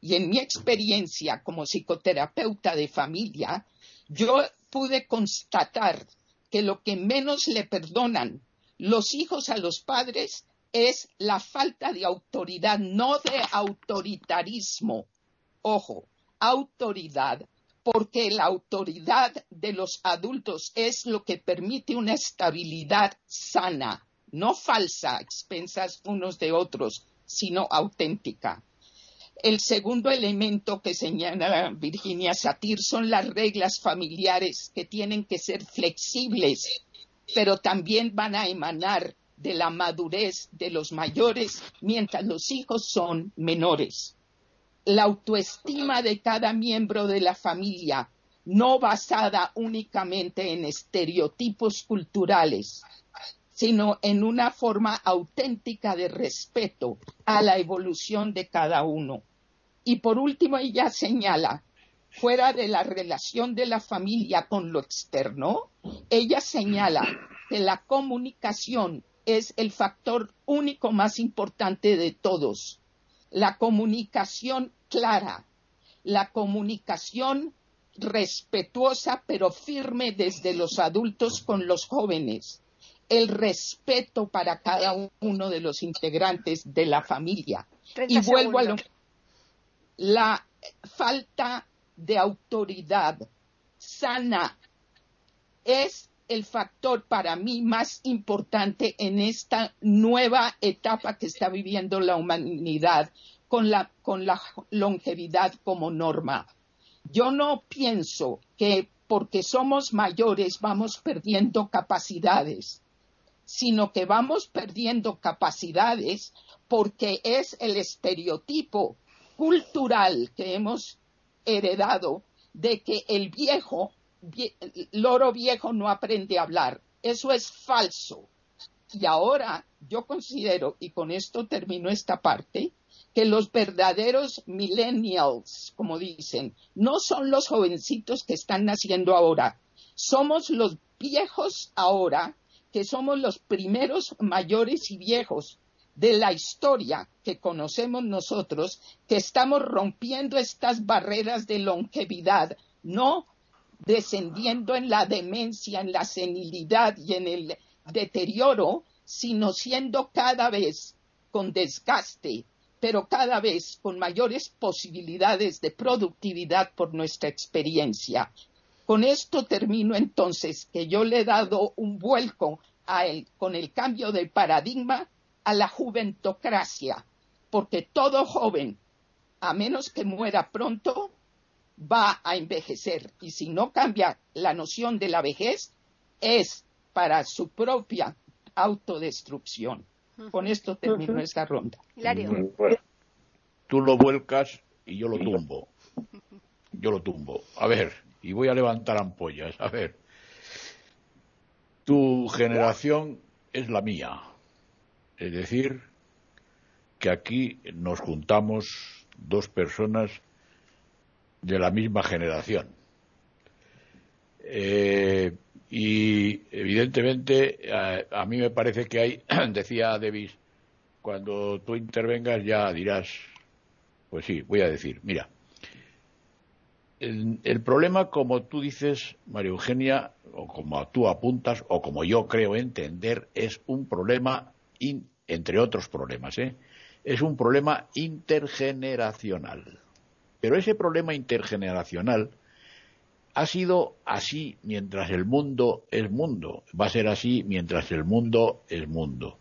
Y en mi experiencia como psicoterapeuta de familia, yo pude constatar que lo que menos le perdonan los hijos a los padres es la falta de autoridad, no de autoritarismo. Ojo, autoridad, porque la autoridad de los adultos es lo que permite una estabilidad sana, no falsa, expensas unos de otros, sino auténtica. El segundo elemento que señala Virginia Satir son las reglas familiares que tienen que ser flexibles, pero también van a emanar de la madurez de los mayores mientras los hijos son menores. La autoestima de cada miembro de la familia, no basada únicamente en estereotipos culturales, sino en una forma auténtica de respeto a la evolución de cada uno. Y por último, ella señala, fuera de la relación de la familia con lo externo, ella señala que la comunicación es el factor único más importante de todos. La comunicación clara, la comunicación respetuosa pero firme desde los adultos con los jóvenes, el respeto para cada uno de los integrantes de la familia. Y vuelvo a lo, la falta de autoridad sana es el factor para mí más importante en esta nueva etapa que está viviendo la humanidad con la, con la longevidad como norma. Yo no pienso que porque somos mayores vamos perdiendo capacidades sino que vamos perdiendo capacidades porque es el estereotipo cultural que hemos heredado de que el viejo, loro viejo no aprende a hablar. Eso es falso. Y ahora yo considero, y con esto termino esta parte, que los verdaderos millennials, como dicen, no son los jovencitos que están naciendo ahora, somos los viejos ahora que somos los primeros mayores y viejos de la historia que conocemos nosotros, que estamos rompiendo estas barreras de longevidad, no descendiendo en la demencia, en la senilidad y en el deterioro, sino siendo cada vez con desgaste, pero cada vez con mayores posibilidades de productividad por nuestra experiencia. Con esto termino entonces que yo le he dado un vuelco a él, con el cambio de paradigma a la juventocracia, porque todo joven, a menos que muera pronto, va a envejecer. Y si no cambia la noción de la vejez, es para su propia autodestrucción. Con esto termino esta ronda. tú lo vuelcas y yo lo tumbo. Yo lo tumbo. A ver, y voy a levantar ampollas. A ver, tu generación es la mía. Es decir, que aquí nos juntamos dos personas de la misma generación. Eh, y evidentemente a, mí me parece que hay, (clears throat) decía Davis, cuando tú intervengas ya dirás, pues sí, voy a decir, mira, el, problema, como tú dices, María Eugenia, o como tú apuntas, o como yo creo entender, es un problema, entre otros problemas, ¿eh? es un problema intergeneracional. Pero ese problema intergeneracional ha sido así mientras el mundo es mundo, va a ser así mientras el mundo es mundo.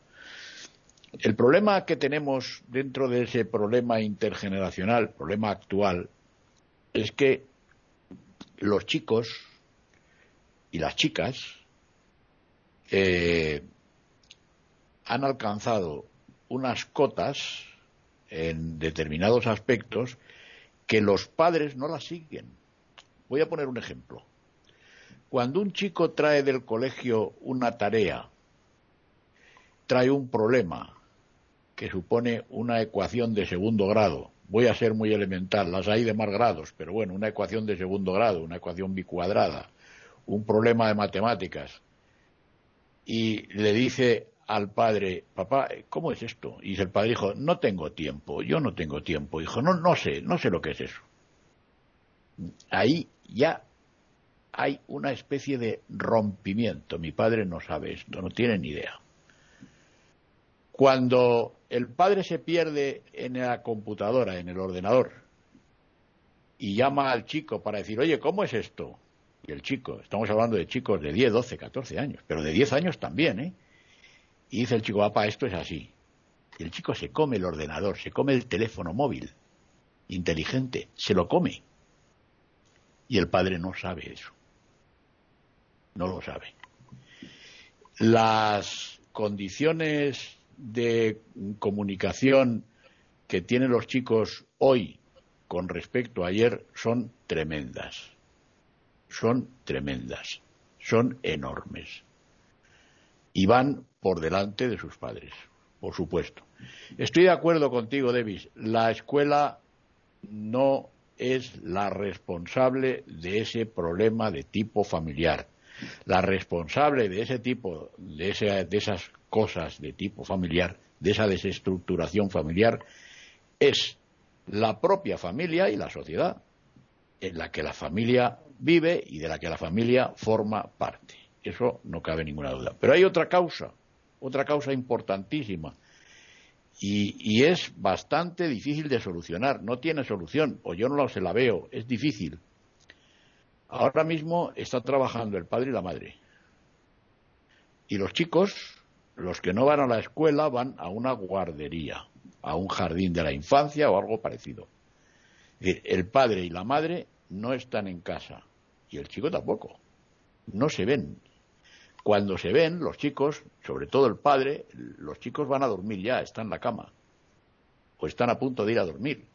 El problema que tenemos dentro de ese problema intergeneracional, problema actual, es que los chicos y las chicas eh, han alcanzado unas cotas en determinados aspectos que los padres no las siguen. Voy a poner un ejemplo. cuando un chico trae del colegio una tarea, trae un problema que supone una ecuación de segundo grado, voy a ser muy elemental, las hay de más grados, pero bueno, una ecuación de segundo grado, una ecuación bicuadrada, un problema de matemáticas, y le dice al padre, papá, ¿cómo es esto? Y el padre, dijo, no tengo tiempo, yo no tengo tiempo. Dijo, no, no sé, no sé lo que es eso. Ahí ya hay una especie de rompimiento. Mi padre no sabe esto, no tiene ni idea. Cuando el padre se pierde en la computadora, en el ordenador, y llama al chico para decir, oye, ¿cómo es esto? Y el chico, estamos hablando de chicos de 10, 12, 14 años, pero de 10 años también, ¿eh? Y dice el chico, papá, esto es así. Y el chico se come el ordenador, se come el teléfono móvil, inteligente, se lo come. Y el padre no sabe eso no lo sabe. Las condiciones de comunicación que tienen los chicos hoy con respecto a ayer son tremendas. Son tremendas. Son enormes. Y van por delante de sus padres, por supuesto. Estoy de acuerdo contigo, Davis. La escuela no es la responsable de ese problema de tipo familiar. La responsable de ese tipo, de, esas cosas de tipo familiar, de esa desestructuración familiar, es la propia familia y la sociedad en la que la familia vive y de la que la familia forma parte. Eso no cabe ninguna duda. Pero hay otra causa, otra causa importantísima, y, y, es bastante difícil de solucionar. No tiene solución, o yo no se la veo, es difícil. Ahora mismo está trabajando el padre y la madre. Y los chicos, los que no van a la escuela, van a una guardería, a un jardín de la infancia o algo parecido. el padre y la madre no están en casa y el chico tampoco. No se ven. Cuando se ven, los chicos, sobre todo el padre, los chicos van a dormir ya, están en la cama o están a punto de ir a dormir.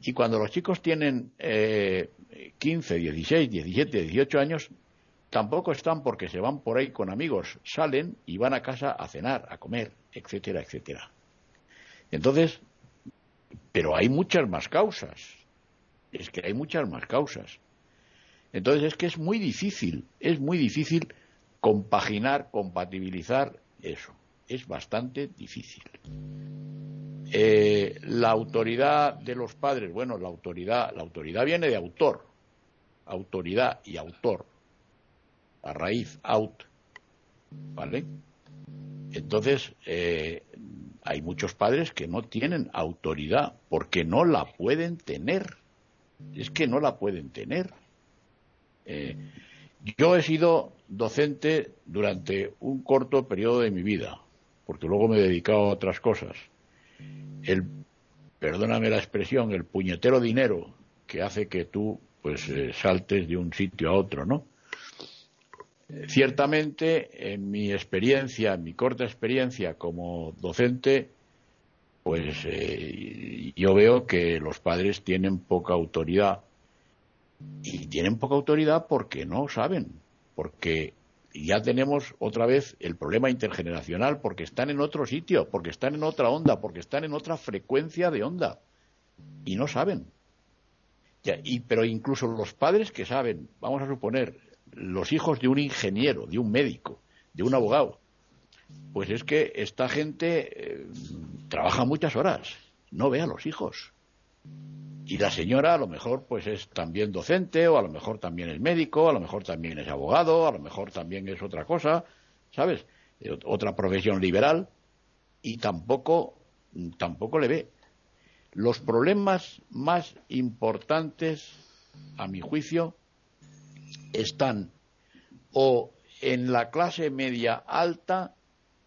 Y cuando los chicos tienen eh, 15, 16, 17, 18 años, tampoco están porque se van por ahí con amigos, salen y van a casa a cenar, a comer, etcétera, etcétera. Entonces, pero hay muchas más causas. Es que hay muchas más causas. Entonces es que es muy difícil, es muy difícil compaginar, compatibilizar eso. Es bastante difícil. Eh, la autoridad de los padres, bueno, la autoridad, la autoridad viene de autor, autoridad y autor, a raíz, out, ¿vale? Entonces, eh, hay muchos padres que no tienen autoridad porque no la pueden tener. Es que no la pueden tener. Eh, yo he sido docente durante un corto periodo de mi vida, porque luego me he dedicado a otras cosas el, perdóname la expresión, el puñetero dinero que hace que tú pues eh, saltes de un sitio a otro, ¿no? Ciertamente, en mi experiencia, en mi corta experiencia como docente, pues eh, yo veo que los padres tienen poca autoridad y tienen poca autoridad porque no saben, porque ya tenemos otra vez el problema intergeneracional porque están en otro sitio, porque están en otra onda, porque están en otra frecuencia de onda y no saben. y, pero incluso los padres que saben, vamos a suponer, los hijos de un ingeniero, de un médico, de un abogado, pues es que esta gente eh, trabaja muchas horas, no ve a los hijos. Y la señora a lo mejor pues es también docente o a lo mejor también es médico, a lo mejor también es abogado, a lo mejor también es otra cosa, ¿sabes? Eh, otra profesión liberal y tampoco tampoco le ve. Los problemas más importantes a mi juicio están o en la clase media alta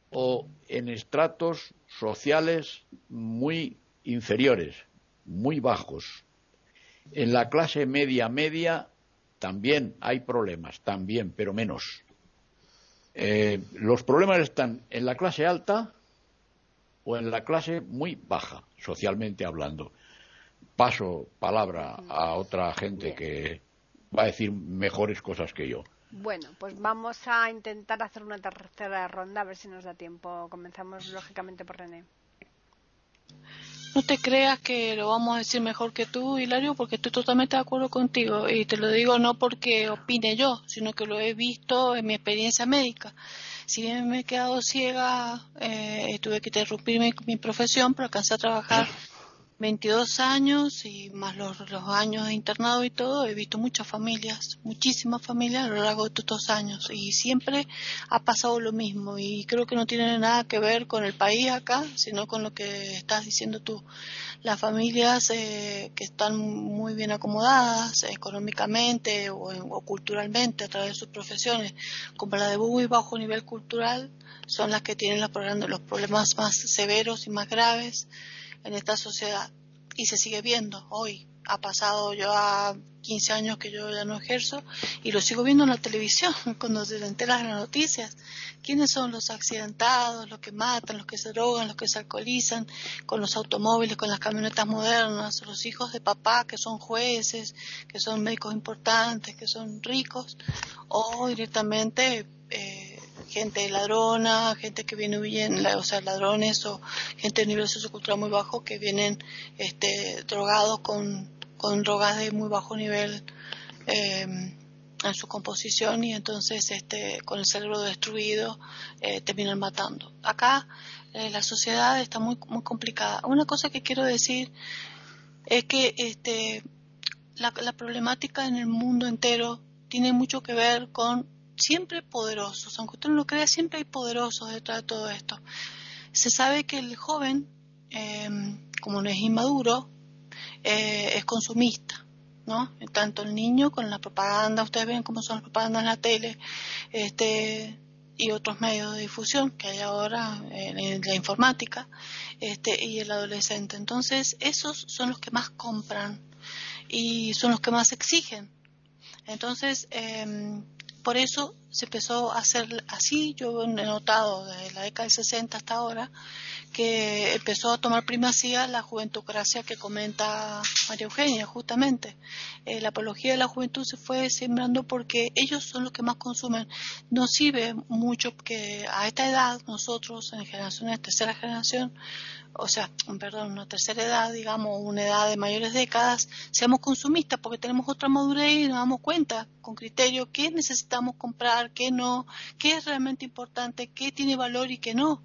o en estratos sociales muy inferiores muy bajos. En la clase media media también hay problemas, también, pero menos. Eh, los problemas están en la clase alta o en la clase muy baja, socialmente hablando. Paso palabra a otra gente que va a decir mejores cosas que yo. Bueno, pues vamos a intentar hacer una tercera ronda a ver si nos da tiempo. Comenzamos lógicamente por René. No te creas que lo vamos a decir mejor que tú, Hilario, porque estoy totalmente de acuerdo contigo. Y te lo digo no porque opine yo, sino que lo he visto en mi experiencia médica. Si bien me he quedado ciega, eh, tuve que interrumpir mi, mi profesión, pero alcancé a trabajar 22 años y más los, los, años de internado y todo, he visto muchas familias, muchísimas familias a lo largo de estos años y siempre ha pasado lo mismo y creo que no tiene nada que ver con el país acá, sino con lo que estás diciendo tú. Las familias eh, que están muy bien acomodadas económicamente o, o, culturalmente a través de sus profesiones, como la de muy bajo nivel cultural, son las que tienen los problemas más severos y más graves en esta sociedad y se sigue viendo hoy. Ha pasado yo a 15 años que yo ya no ejerzo y lo sigo viendo en la televisión (laughs) cuando se enteras en las noticias. ¿Quiénes son los accidentados, los que matan, los que se drogan, los que se alcoholizan con los automóviles, con las camionetas modernas, los hijos de papá que son jueces, que son médicos importantes, que son ricos o directamente eh, gente ladrona, gente que viene huyendo, o sea, ladrones o gente de nivel sociocultural muy bajo que vienen este, drogados con, con drogas de muy bajo nivel eh, en su composición y entonces este, con el cerebro destruido eh, terminan matando. Acá eh, la sociedad está muy, muy complicada. Una cosa que quiero decir es que este, la, la problemática en el mundo entero tiene mucho que ver con siempre poderosos, aunque usted no lo crea, siempre hay poderosos detrás de todo esto. Se sabe que el joven, em, como no es inmaduro, eh, es consumista, ¿no? Tanto el niño con la propaganda, ustedes ven cómo son las propagandas en la tele, este y otros medios de difusión que hay ahora en la informática, este y el adolescente. Entonces, esos son los que más compran y son los que más exigen. Entonces, eh, por eso se empezó a hacer así. Yo he notado desde la década del 60 hasta ahora que empezó a tomar primacía la juventocracia que comenta María Eugenia, justamente. Eh, la apología de la juventud se fue sembrando porque ellos son los que más consumen. Nos sirve mucho que a esta edad nosotros, en generaciones tercera generación, o sea, perdón, una tercera edad, digamos, una edad de mayores décadas, seamos consumistas porque tenemos otra madurez y nos damos cuenta con criterio qué necesitamos comprar, qué no, qué es realmente importante, qué tiene valor y qué no.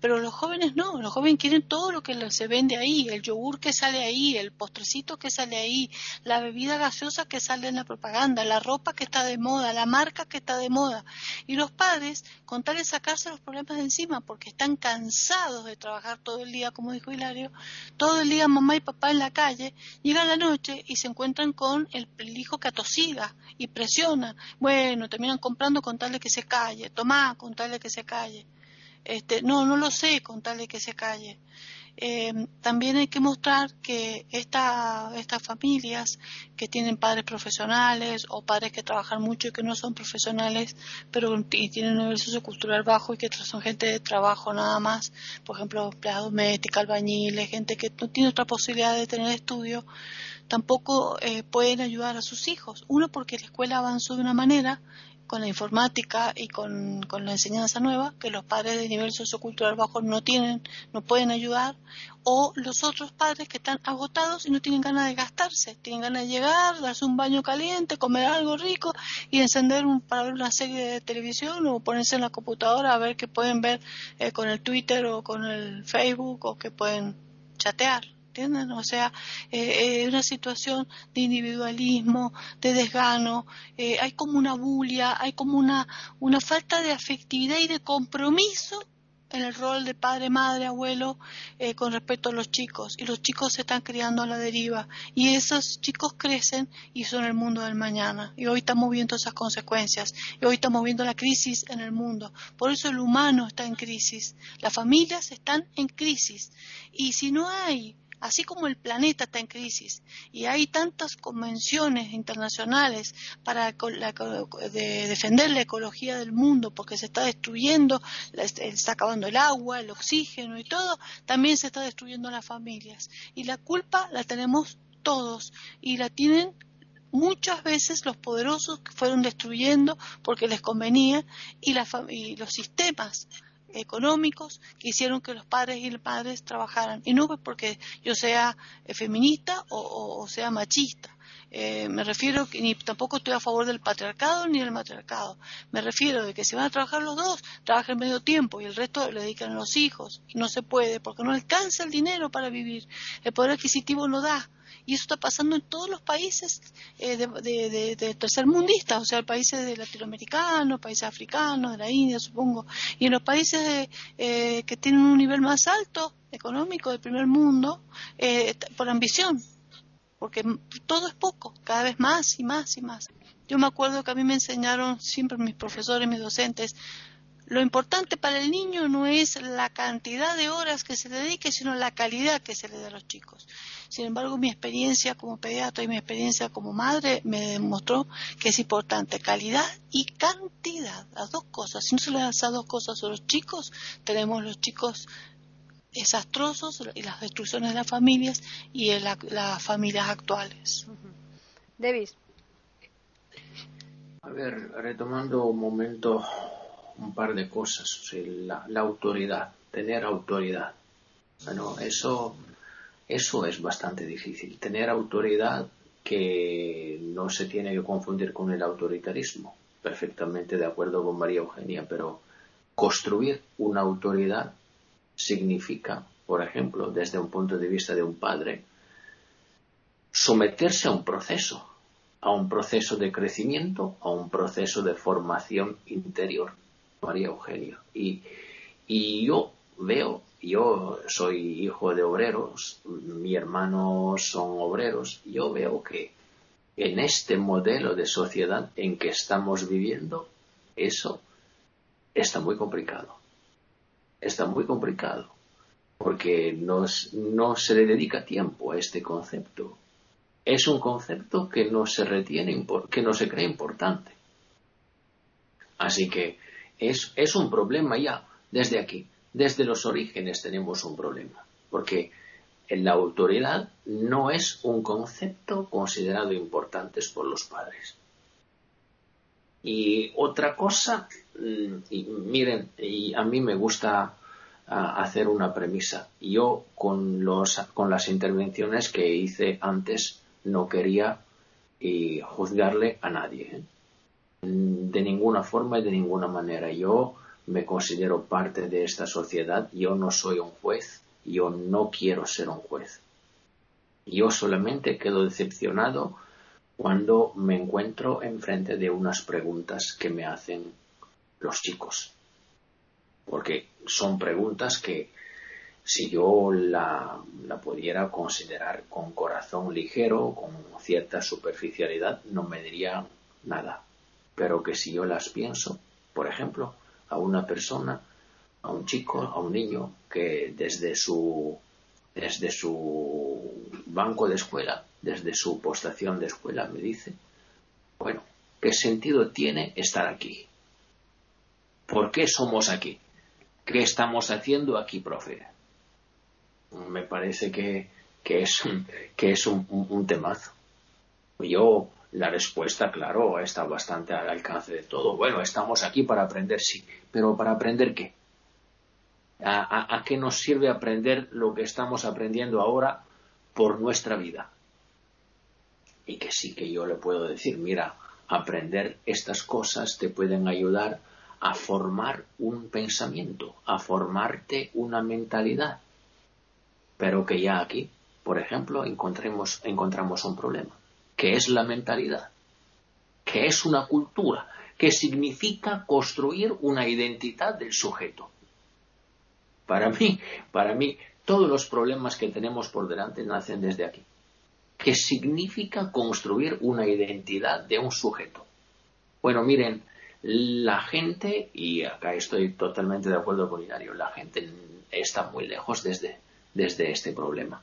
Pero los jóvenes no, los jóvenes quieren todo lo que se vende ahí, el yogur que sale ahí, el postrecito que sale ahí, la bebida gaseosa que sale en la propaganda, la ropa que está de moda, la marca que está de moda. Y los padres, con tal de sacarse los problemas de encima, porque están cansados de trabajar todo el día, como dijo Hilario, todo el día mamá y papá en la calle, llegan la noche y se encuentran con el, hijo que atosiga y presiona. Bueno, terminan comprando con tal de que se calle, tomá con tal de que se calle. Este, no, no lo sé, con tal de que se calle. Eh, también hay que mostrar que esta, estas familias que tienen padres profesionales o padres que trabajan mucho y que no son profesionales, pero y tienen un nivel sociocultural bajo y que son gente de trabajo nada más, por ejemplo, empleados domésticas, albañiles, gente que no tiene otra posibilidad de tener estudio, tampoco eh, pueden ayudar a sus hijos. Uno, porque la escuela avanzó de una manera con la informática y con, la enseñanza nueva que los padres de nivel sociocultural bajo no tienen, no pueden ayudar, o los otros padres que están agotados y no tienen ganas de gastarse, tienen ganas de llegar, darse un baño caliente, comer algo rico y encender un, para ver una serie de televisión o ponerse en la computadora a ver qué pueden ver eh, con el Twitter o con el Facebook o que pueden chatear. O sea, eh, eh, una situación de individualismo, de desgano, eh, hay como una bulia, hay como una, una falta de afectividad y de compromiso en el rol de padre, madre, abuelo con respecto a los chicos. Y los chicos se están criando a la deriva. Y esos chicos crecen y son el mundo del mañana. Y hoy estamos viendo esas consecuencias. Y hoy estamos viendo la crisis en el mundo. Por eso el humano está en crisis. Las familias están en crisis. Y si no hay así como el planeta está en crisis y hay tantas convenciones internacionales para defender la ecología del mundo porque se está destruyendo, está acabando el agua, el oxígeno y todo, también se está destruyendo las familias. Y la culpa la tenemos todos y la tienen muchas veces los poderosos fueron destruyendo porque les convenía y, y los sistemas económicos que hicieron que los padres y las madres trabajaran. Y no porque yo sea eh, feminista o, sea machista. Eh, me refiero que ni tampoco estoy a favor del patriarcado ni del matriarcado. Me refiero de que si van a trabajar los dos, trabajen medio tiempo y el resto lo dedican a los hijos. Y no se puede porque no alcanza el dinero para vivir. El poder adquisitivo no da y eso está pasando en todos los países eh, de, de, de, tercermundistas, o sea, países de latinoamericanos, países africanos, de la India, supongo, y en los países eh, que tienen un nivel más alto económico del primer mundo, eh, por ambición, porque todo es poco, cada vez más y más y más. Yo me acuerdo que a mí me enseñaron siempre mis profesores, mis docentes, lo importante para el niño no es la cantidad de horas que se le dedique, sino la calidad que se le da a los chicos. Sin embargo, mi experiencia como pediatra y mi experiencia como madre me demostró que es importante calidad y cantidad, las dos cosas. Si no se le dan esas dos cosas a los chicos, tenemos los chicos desastrosos y las destrucciones de las familias y las familias actuales. Davis. A ver, retomando un momento un par de cosas. la, la, autoridad, tener autoridad. Bueno, eso eso es bastante difícil. Tener autoridad que no se tiene que confundir con el autoritarismo. Perfectamente de acuerdo con María Eugenia, pero construir una autoridad significa, por ejemplo, desde un punto de vista de un padre, someterse a un proceso, a un proceso de crecimiento, a un proceso de formación interior. María Eugenia. Y, y yo veo yo soy hijo de obreros, mi hermano son obreros, yo veo que en este modelo de sociedad en que estamos viviendo, eso está muy complicado. Está muy complicado, porque no se le dedica tiempo a este concepto. Es un concepto que no se retiene, que no se cree importante. Así que es, es un problema ya desde aquí desde los orígenes tenemos un problema, porque la autoridad no es un concepto considerado importante por los padres. Y otra cosa, mm, y miren, y a mí me gusta hacer una premisa. Yo con, los, con las intervenciones que hice antes no quería juzgarle a nadie. ¿eh? De ninguna forma y de ninguna manera. Yo me considero parte de esta sociedad, yo no soy un juez, yo no quiero ser un juez. Yo solamente quedo decepcionado cuando me encuentro enfrente de unas preguntas que me hacen los chicos. Porque son preguntas que si yo la, la pudiera considerar con corazón ligero, con cierta superficialidad, no me diría nada. Pero que si yo las pienso, por ejemplo, a una persona, a un chico, a un niño que desde su desde su banco de escuela, desde su postación de escuela, me dice, bueno, ¿qué sentido tiene estar aquí? ¿Por qué somos aquí? ¿Qué estamos haciendo aquí, profe? Me parece que, que es, un, que es un, un temazo. Yo la respuesta, claro, está bastante al alcance de todo. Bueno, estamos aquí para aprender, sí, pero ¿para aprender qué? ¿A, qué nos sirve aprender lo que estamos aprendiendo ahora por nuestra vida? Y que sí que yo le puedo decir, mira, aprender estas cosas te pueden ayudar a formar un pensamiento, a formarte una mentalidad. Pero que ya aquí, por ejemplo, encontremos, encontramos un problema que es la mentalidad, que es una cultura, que significa construir una identidad del sujeto. Para mí, para mí, todos los problemas que tenemos por delante nacen desde aquí. ¿Qué significa construir una identidad de un sujeto? Bueno, miren, la gente, y acá estoy totalmente de acuerdo con Hilario, la gente está muy lejos desde, desde este problema.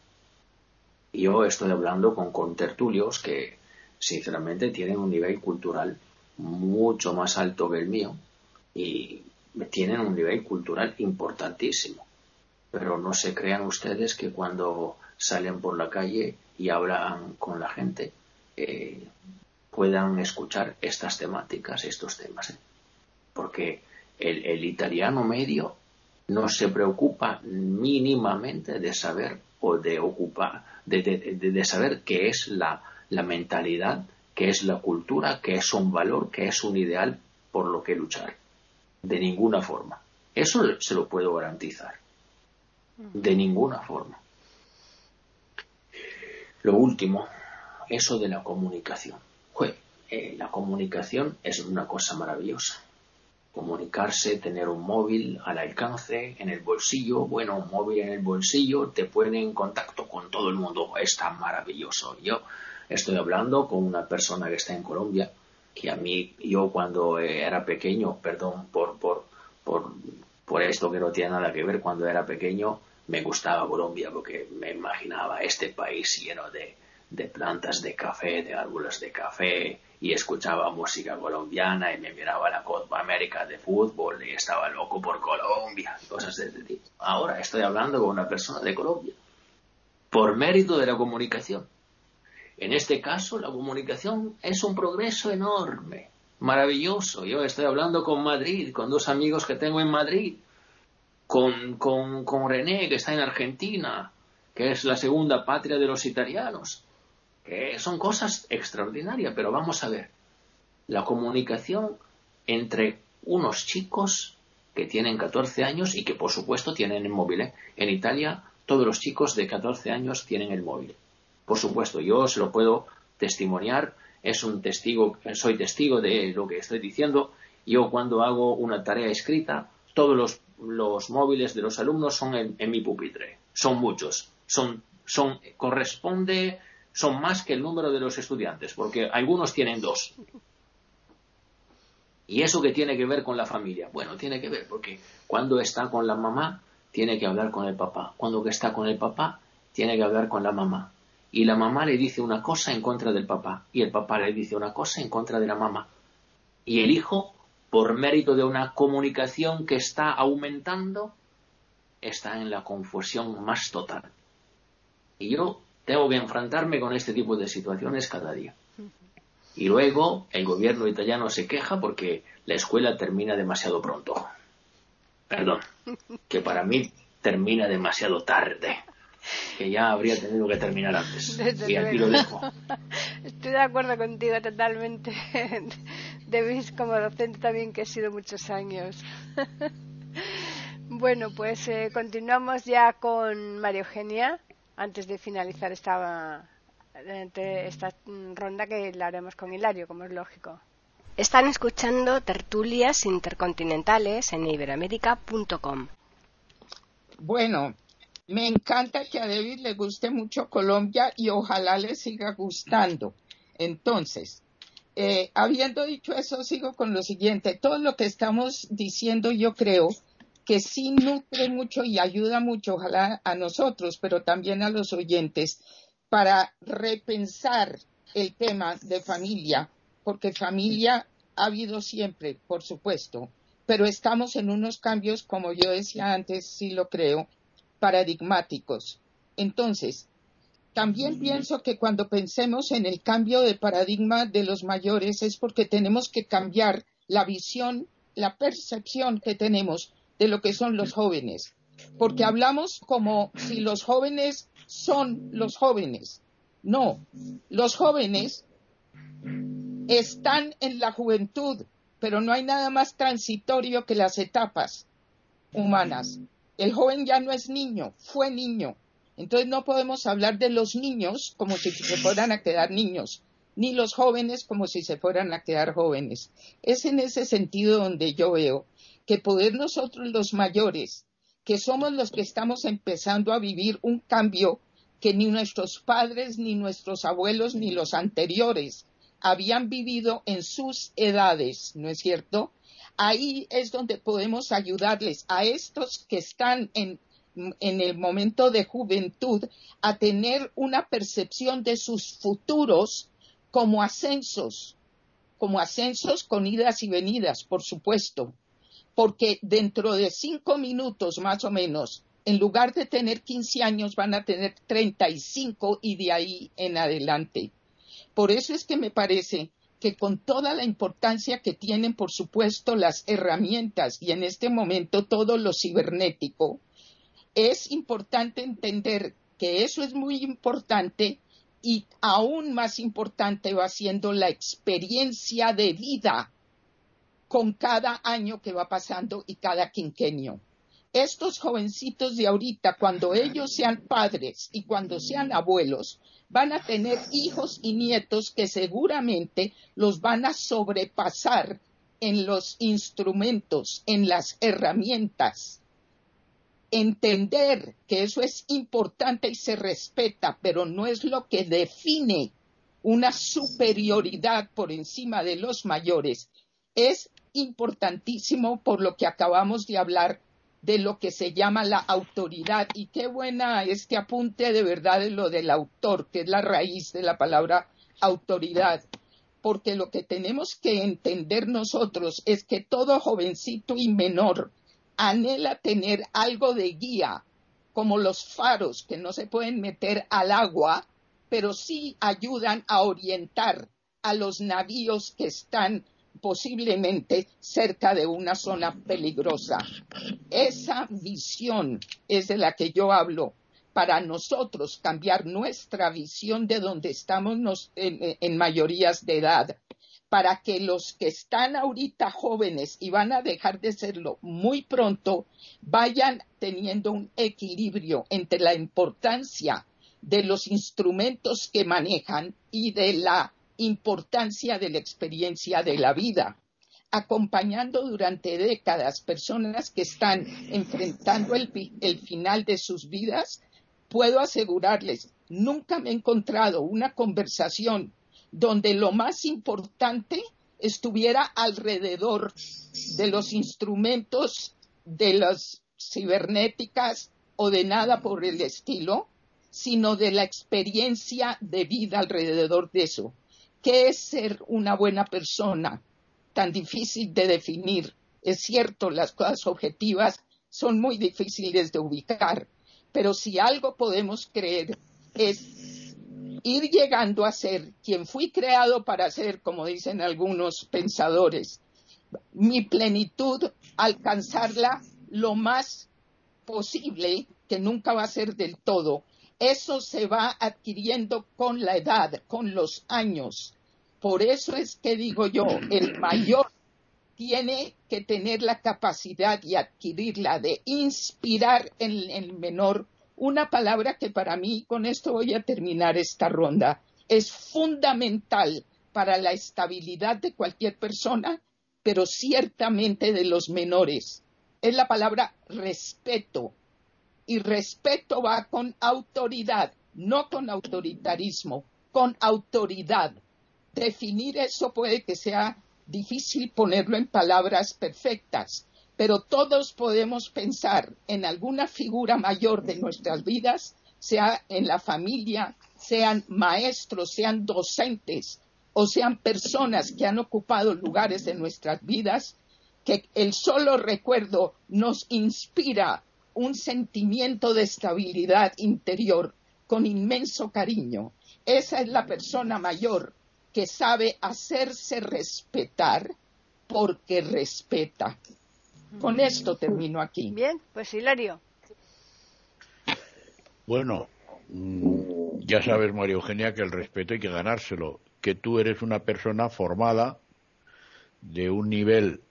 Yo estoy hablando con contertulios que, sinceramente, tienen un nivel cultural mucho más alto que el mío y tienen un nivel cultural importantísimo. Pero no se crean ustedes que cuando salen por la calle y hablan con la gente, eh, puedan escuchar estas temáticas, estos temas. ¿eh? Porque el, italiano medio no se preocupa mínimamente de saber o de ocupar, de, saber qué es la, la mentalidad, qué es la cultura, qué es un valor, qué es un ideal por lo que luchar. De ninguna forma. Eso se lo puedo garantizar. De ninguna forma. Lo último, eso de la comunicación. Eh, la comunicación es una cosa maravillosa. Comunicarse, tener un móvil al alcance, en el bolsillo, bueno, un móvil en el bolsillo te pone en contacto con todo el mundo. Es tan maravilloso. Yo estoy hablando con una persona que está en Colombia, que a mí, yo cuando era pequeño, perdón por, por, por, por esto que no tiene nada que ver, cuando era pequeño, me gustaba Colombia porque me imaginaba este país lleno de, de plantas de café, de árboles de café, y escuchaba música colombiana y me miraba la Copa América de fútbol y estaba loco por Colombia, cosas de ese tipo. Ahora estoy hablando con una persona de Colombia, por mérito de la comunicación. En este caso, la comunicación es un progreso enorme, maravilloso. Yo estoy hablando con Madrid, con dos amigos que tengo en Madrid, con, con, con René, que está en Argentina, que es la segunda patria de los italianos. Que son cosas extraordinarias, pero vamos a ver. La comunicación entre unos chicos que tienen 14 años y que por supuesto tienen el móvil. ¿eh? En Italia todos los chicos de 14 años tienen el móvil. Por supuesto, yo se lo puedo testimoniar, es un testigo, soy testigo de lo que estoy diciendo. Yo cuando hago una tarea escrita, todos los los móviles de los alumnos son en, mi pupitre. Son muchos. Son, son, corresponde, son más que el número de los estudiantes, porque algunos tienen dos. ¿Y eso que tiene que ver con la familia? Bueno, tiene que ver porque cuando está con la mamá, tiene que hablar con el papá. Cuando está con el papá, tiene que hablar con la mamá. Y la mamá le dice una cosa en contra del papá. Y el papá le dice una cosa en contra de la mamá. Y el hijo por mérito de una comunicación que está aumentando, está en la confusión más total. Y yo tengo que enfrentarme con este tipo de situaciones cada día. Y luego el gobierno italiano se queja porque la escuela termina demasiado pronto. Perdón, (laughs) que para mí termina demasiado tarde que ya habría tenido que terminar antes. y aquí lo dejo. (laughs) Estoy de acuerdo contigo totalmente. (laughs) Debéis como docente también que he sido muchos años. bueno, pues eh, continuamos ya con María Eugenia antes de finalizar esta, esta ronda que la haremos con Hilario, como es lógico. Están escuchando tertulias intercontinentales en iberoamérica.com. Bueno, me encanta que a David le guste mucho Colombia y ojalá le siga gustando. Entonces, eh, habiendo dicho eso, sigo con lo siguiente. Todo lo que estamos diciendo yo creo que sí nutre mucho y ayuda mucho, ojalá a nosotros, pero también a los oyentes, para repensar el tema de familia, porque familia ha habido siempre, por supuesto, pero estamos en unos cambios, como yo decía antes, sí lo creo, paradigmáticos. Entonces, también pienso que cuando pensemos en el cambio de paradigma de los mayores es porque tenemos que cambiar la visión, la percepción que tenemos de lo que son los jóvenes. Porque hablamos como si los jóvenes son los jóvenes. No, los jóvenes están en la juventud, pero no hay nada más transitorio que las etapas humanas. El joven ya no es niño, fue niño. Entonces no podemos hablar de los niños como si se fueran a quedar niños, ni los jóvenes como si se fueran a quedar jóvenes. Es en ese sentido donde yo veo que poder nosotros los mayores, que somos los que estamos empezando a vivir un cambio que ni nuestros padres, ni nuestros abuelos, ni los anteriores habían vivido en sus edades, ¿no es cierto? ahí es donde podemos ayudarles a estos que están en, el momento de juventud a tener una percepción de sus futuros como ascensos, como ascensos con idas y venidas, por supuesto, porque dentro de cinco minutos más o menos, en lugar de tener 15 años, van a tener 35 y de ahí en adelante. Por eso es que me parece que con toda la importancia que tienen, por supuesto, las herramientas y en este momento todo lo cibernético, es importante entender que eso es muy importante y aún más importante va siendo la experiencia de vida con cada año que va pasando y cada quinquenio. Estos jovencitos de ahorita, cuando ellos sean padres y cuando sean abuelos, van a tener hijos y nietos que seguramente los van a sobrepasar en los instrumentos, en las herramientas. Entender que eso es importante y se respeta, pero no es lo que define una superioridad por encima de los mayores, es importantísimo por lo que acabamos de hablar de lo que se llama la autoridad. Y qué buena este apunte de verdad de lo del autor, que es la raíz de la palabra autoridad. Porque lo que tenemos que entender nosotros es que todo jovencito y menor anhela tener algo de guía, como los faros que no se pueden meter al agua, pero sí ayudan a orientar a los navíos que están posiblemente cerca de una zona peligrosa. Esa visión es de la que yo hablo para nosotros cambiar nuestra visión de donde estamos en, mayorías de edad, para que los que están ahorita jóvenes y van a dejar de serlo muy pronto, vayan teniendo un equilibrio entre la importancia de los instrumentos que manejan y de la importancia de la experiencia de la vida, acompañando durante décadas personas que están enfrentando el, final de sus vidas, puedo asegurarles, nunca me he encontrado una conversación donde lo más importante estuviera alrededor de los instrumentos de las cibernéticas o de nada por el estilo, sino de la experiencia de vida alrededor de eso. ¿Qué es ser una buena persona? Tan difícil de definir. Es cierto, las cosas objetivas son muy difíciles de ubicar, pero si algo podemos creer es ir llegando a ser quien fui creado para ser, como dicen algunos pensadores, mi plenitud, alcanzarla lo más posible, que nunca va a ser del todo, eso se va adquiriendo con la edad, con los años. Por eso es que digo yo, el mayor tiene que tener la capacidad y adquirirla de inspirar en el menor una palabra que para mí, con esto voy a terminar esta ronda, es fundamental para la estabilidad de cualquier persona, pero ciertamente de los menores. Es la palabra respeto. Y respeto va con autoridad, no con autoritarismo, con autoridad. Definir eso puede que sea difícil ponerlo en palabras perfectas, pero todos podemos pensar en alguna figura mayor de nuestras vidas, sea en la familia, sean maestros, sean docentes o sean personas que han ocupado lugares de nuestras vidas, que el solo recuerdo nos inspira un sentimiento de estabilidad interior con inmenso cariño. Esa es la persona mayor que sabe hacerse respetar porque respeta. Con esto termino aquí. Bien, pues Hilario. Bueno, mm, ya sabes, María Eugenia, que el respeto hay que ganárselo, que tú eres una persona formada de un nivel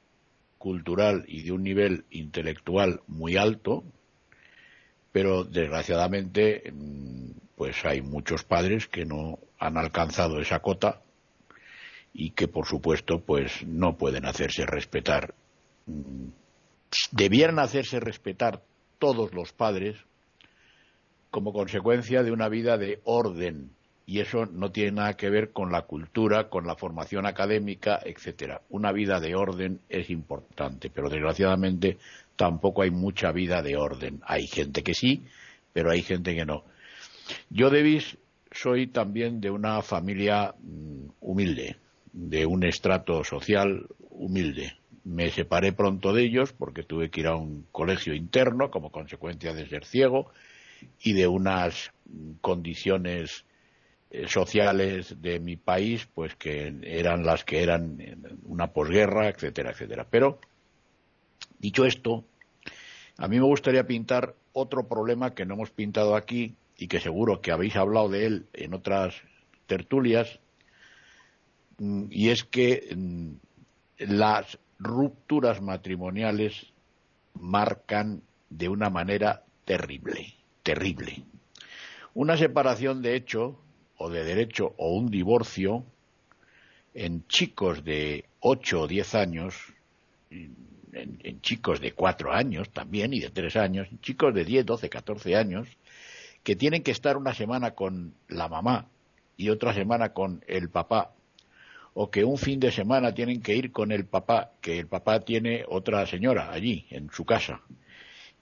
cultural y de un nivel intelectual muy alto, pero desgraciadamente mm, pues hay muchos padres que no han alcanzado esa cota y que por supuesto pues no pueden hacerse respetar. Debieran hacerse respetar todos los padres como consecuencia de una vida de orden y eso no tiene nada que ver con la cultura, con la formación académica, etcétera. Una vida de orden es importante, pero desgraciadamente tampoco hay mucha vida de orden. Hay gente que sí, pero hay gente que no. Yo, Davis, soy también de una familia mm, humilde de un estrato social humilde. Me separé pronto de ellos porque tuve que ir a un colegio interno como consecuencia de ser ciego y de unas condiciones eh, sociales de mi país, pues que eran las que eran una posguerra, etcétera, etcétera. Pero, dicho esto, a mí me gustaría pintar otro problema que no hemos pintado aquí y que seguro que habéis hablado de él en otras tertulias, mm, y es que mm, las rupturas matrimoniales marcan de una manera terrible, terrible. Una separación de hecho, o de derecho, o un divorcio, en chicos de 8 o 10 años, en, chicos de 4 años también y de 3 años, chicos de 10, 12, 14 años, que tienen que estar una semana con la mamá y otra semana con el papá, o que un fin de semana tienen que ir con el papá, que el papá tiene otra señora allí, en su casa,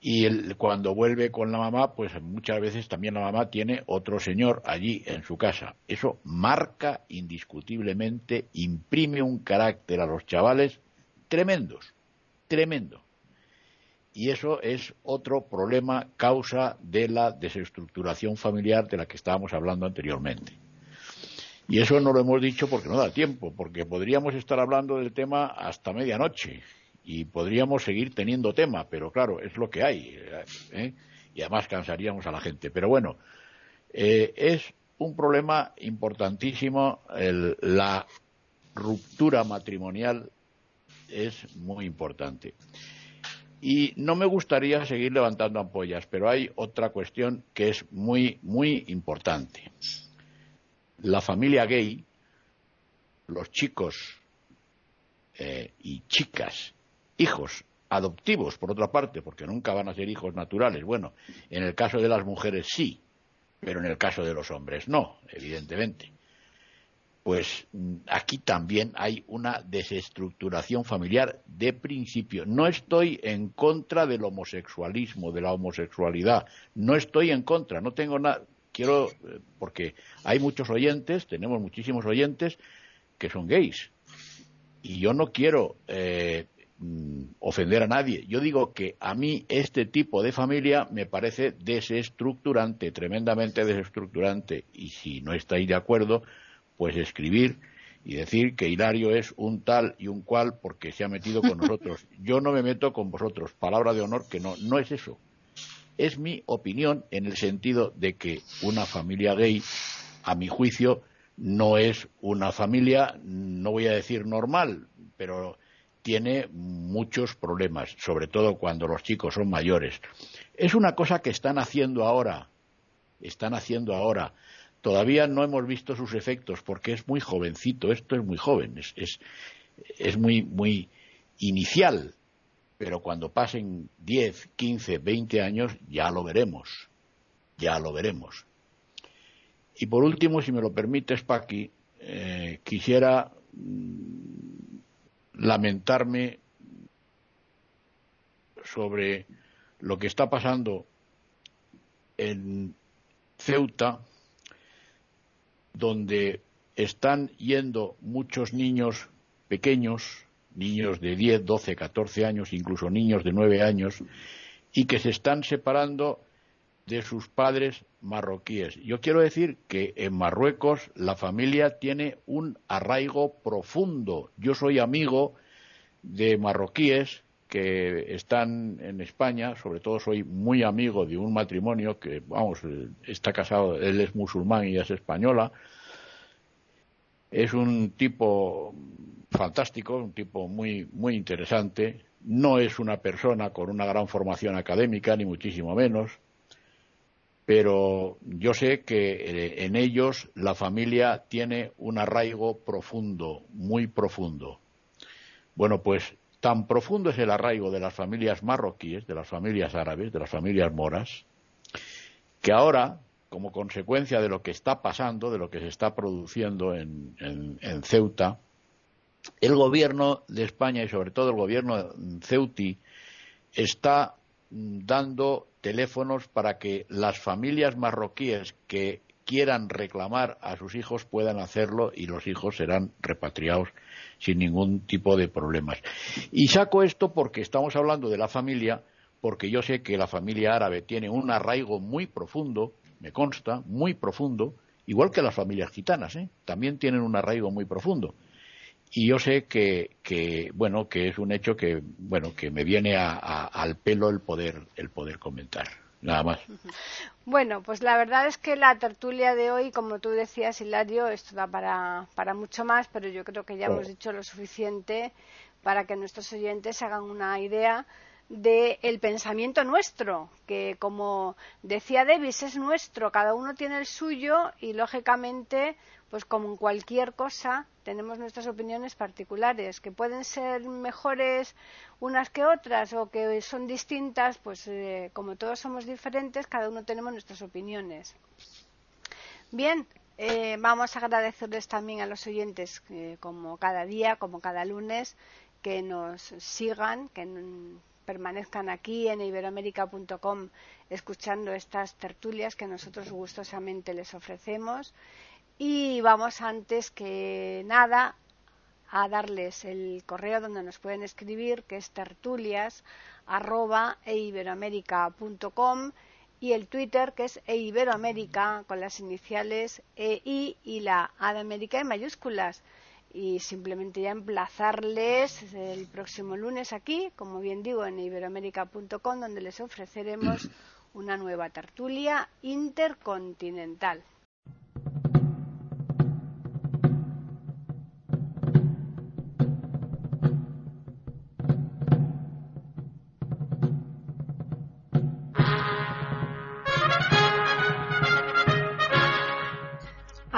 y cuando vuelve con la mamá, pues muchas veces también la mamá tiene otro señor allí en su casa. Eso marca indiscutiblemente, imprime un carácter a los chavales tremendos, tremendo. Y eso es otro problema, causa de la desestructuración familiar de la que estábamos hablando anteriormente. Y eso no lo hemos dicho porque no da tiempo, porque podríamos estar hablando del tema hasta medianoche y podríamos seguir teniendo tema, pero claro, es lo que hay. ¿eh? Y además cansaríamos a la gente. Pero bueno, eh, es un problema importantísimo. la ruptura matrimonial es muy importante. Y no me gustaría seguir levantando ampollas, pero hay otra cuestión que es muy, muy importante. La familia gay, los chicos eh, y chicas hijos adoptivos, por otra parte, porque nunca van a ser hijos naturales. Bueno, en el caso de las mujeres sí, pero en el caso de los hombres no, evidentemente. Pues aquí también hay una desestructuración familiar de principio. No estoy en contra del homosexualismo, de la homosexualidad. No estoy en contra, no tengo nada. Quiero, eh, porque hay muchos oyentes, tenemos muchísimos oyentes que son gays. Y yo no quiero eh, Mm, ofender a nadie. Yo digo que a mí este tipo de familia me parece desestructurante, tremendamente desestructurante. Y si no estáis de acuerdo, pues escribir y decir que Hilario es un tal y un cual porque se ha metido con (laughs) nosotros. Yo no me meto con vosotros. Palabra de honor que no, no es eso. Es mi opinión en el sentido de que una familia gay, a mi juicio, no es una familia, no voy a decir normal, pero tiene muchos problemas, sobre todo cuando los chicos son mayores. Es una cosa que están haciendo ahora, están haciendo ahora. Todavía no hemos visto sus efectos porque es muy jovencito, esto es muy joven, es, muy, muy inicial, pero cuando pasen 10, 15, 20 años ya lo veremos, ya lo veremos. Y por último, si me lo permites, Paqui, eh, quisiera mm, lamentarme sobre lo que está pasando en Ceuta, donde están yendo muchos niños pequeños, niños de 10, 12, 14 años, incluso niños de 9 años, y que se están separando de sus padres marroquíes. Yo quiero decir que en Marruecos la familia tiene un arraigo profundo. Yo soy amigo de marroquíes que están en España, sobre todo soy muy amigo de un matrimonio que, vamos, está casado, él es musulmán y es española. Es un tipo fantástico, un tipo muy, muy interesante. No es una persona con una gran formación académica, ni muchísimo menos pero yo sé que eh, en ellos la familia tiene un arraigo profundo, muy profundo. Bueno, pues tan profundo es el arraigo de las familias marroquíes, de las familias árabes, de las familias moras, que ahora, como consecuencia de lo que está pasando, de lo que se está produciendo en, Ceuta, el gobierno de España y sobre todo el gobierno ceutí está dando teléfonos para que las familias marroquíes que quieran reclamar a sus hijos puedan hacerlo y los hijos serán repatriados sin ningún tipo de problemas. Y saco esto porque estamos hablando de la familia, porque yo sé que la familia árabe tiene un arraigo muy profundo, me consta, muy profundo, igual que las familias gitanas, ¿eh? también tienen un arraigo muy profundo. Y yo sé que, bueno, que es un hecho que, bueno, que me viene al pelo el poder, el poder comentar. Nada más. Bueno, pues la verdad es que la tertulia de hoy, como tú decías, Hilario, esto da para, para mucho más, pero yo creo que ya hemos dicho lo suficiente para que nuestros oyentes hagan una idea del pensamiento nuestro, que como decía Davis, es nuestro, cada uno tiene el suyo y lógicamente, pues como en cualquier cosa, tenemos nuestras opiniones particulares, que pueden ser mejores unas que otras o que son distintas, pues eh, como todos somos diferentes, cada uno tenemos nuestras opiniones. Bien, eh, vamos a agradecerles también a los oyentes, como cada día, como cada lunes, que nos sigan, que permanezcan aquí en iberoamérica.com escuchando estas tertulias que nosotros gustosamente les ofrecemos. Y vamos antes que nada a darles el correo donde nos pueden escribir, que es tertulias y el Twitter que es eiberoamérica con las iniciales EI y la A de América en mayúsculas y simplemente ya emplazarles el próximo lunes aquí, como bien digo, en iberoamérica.com, donde les ofreceremos una nueva tertulia intercontinental.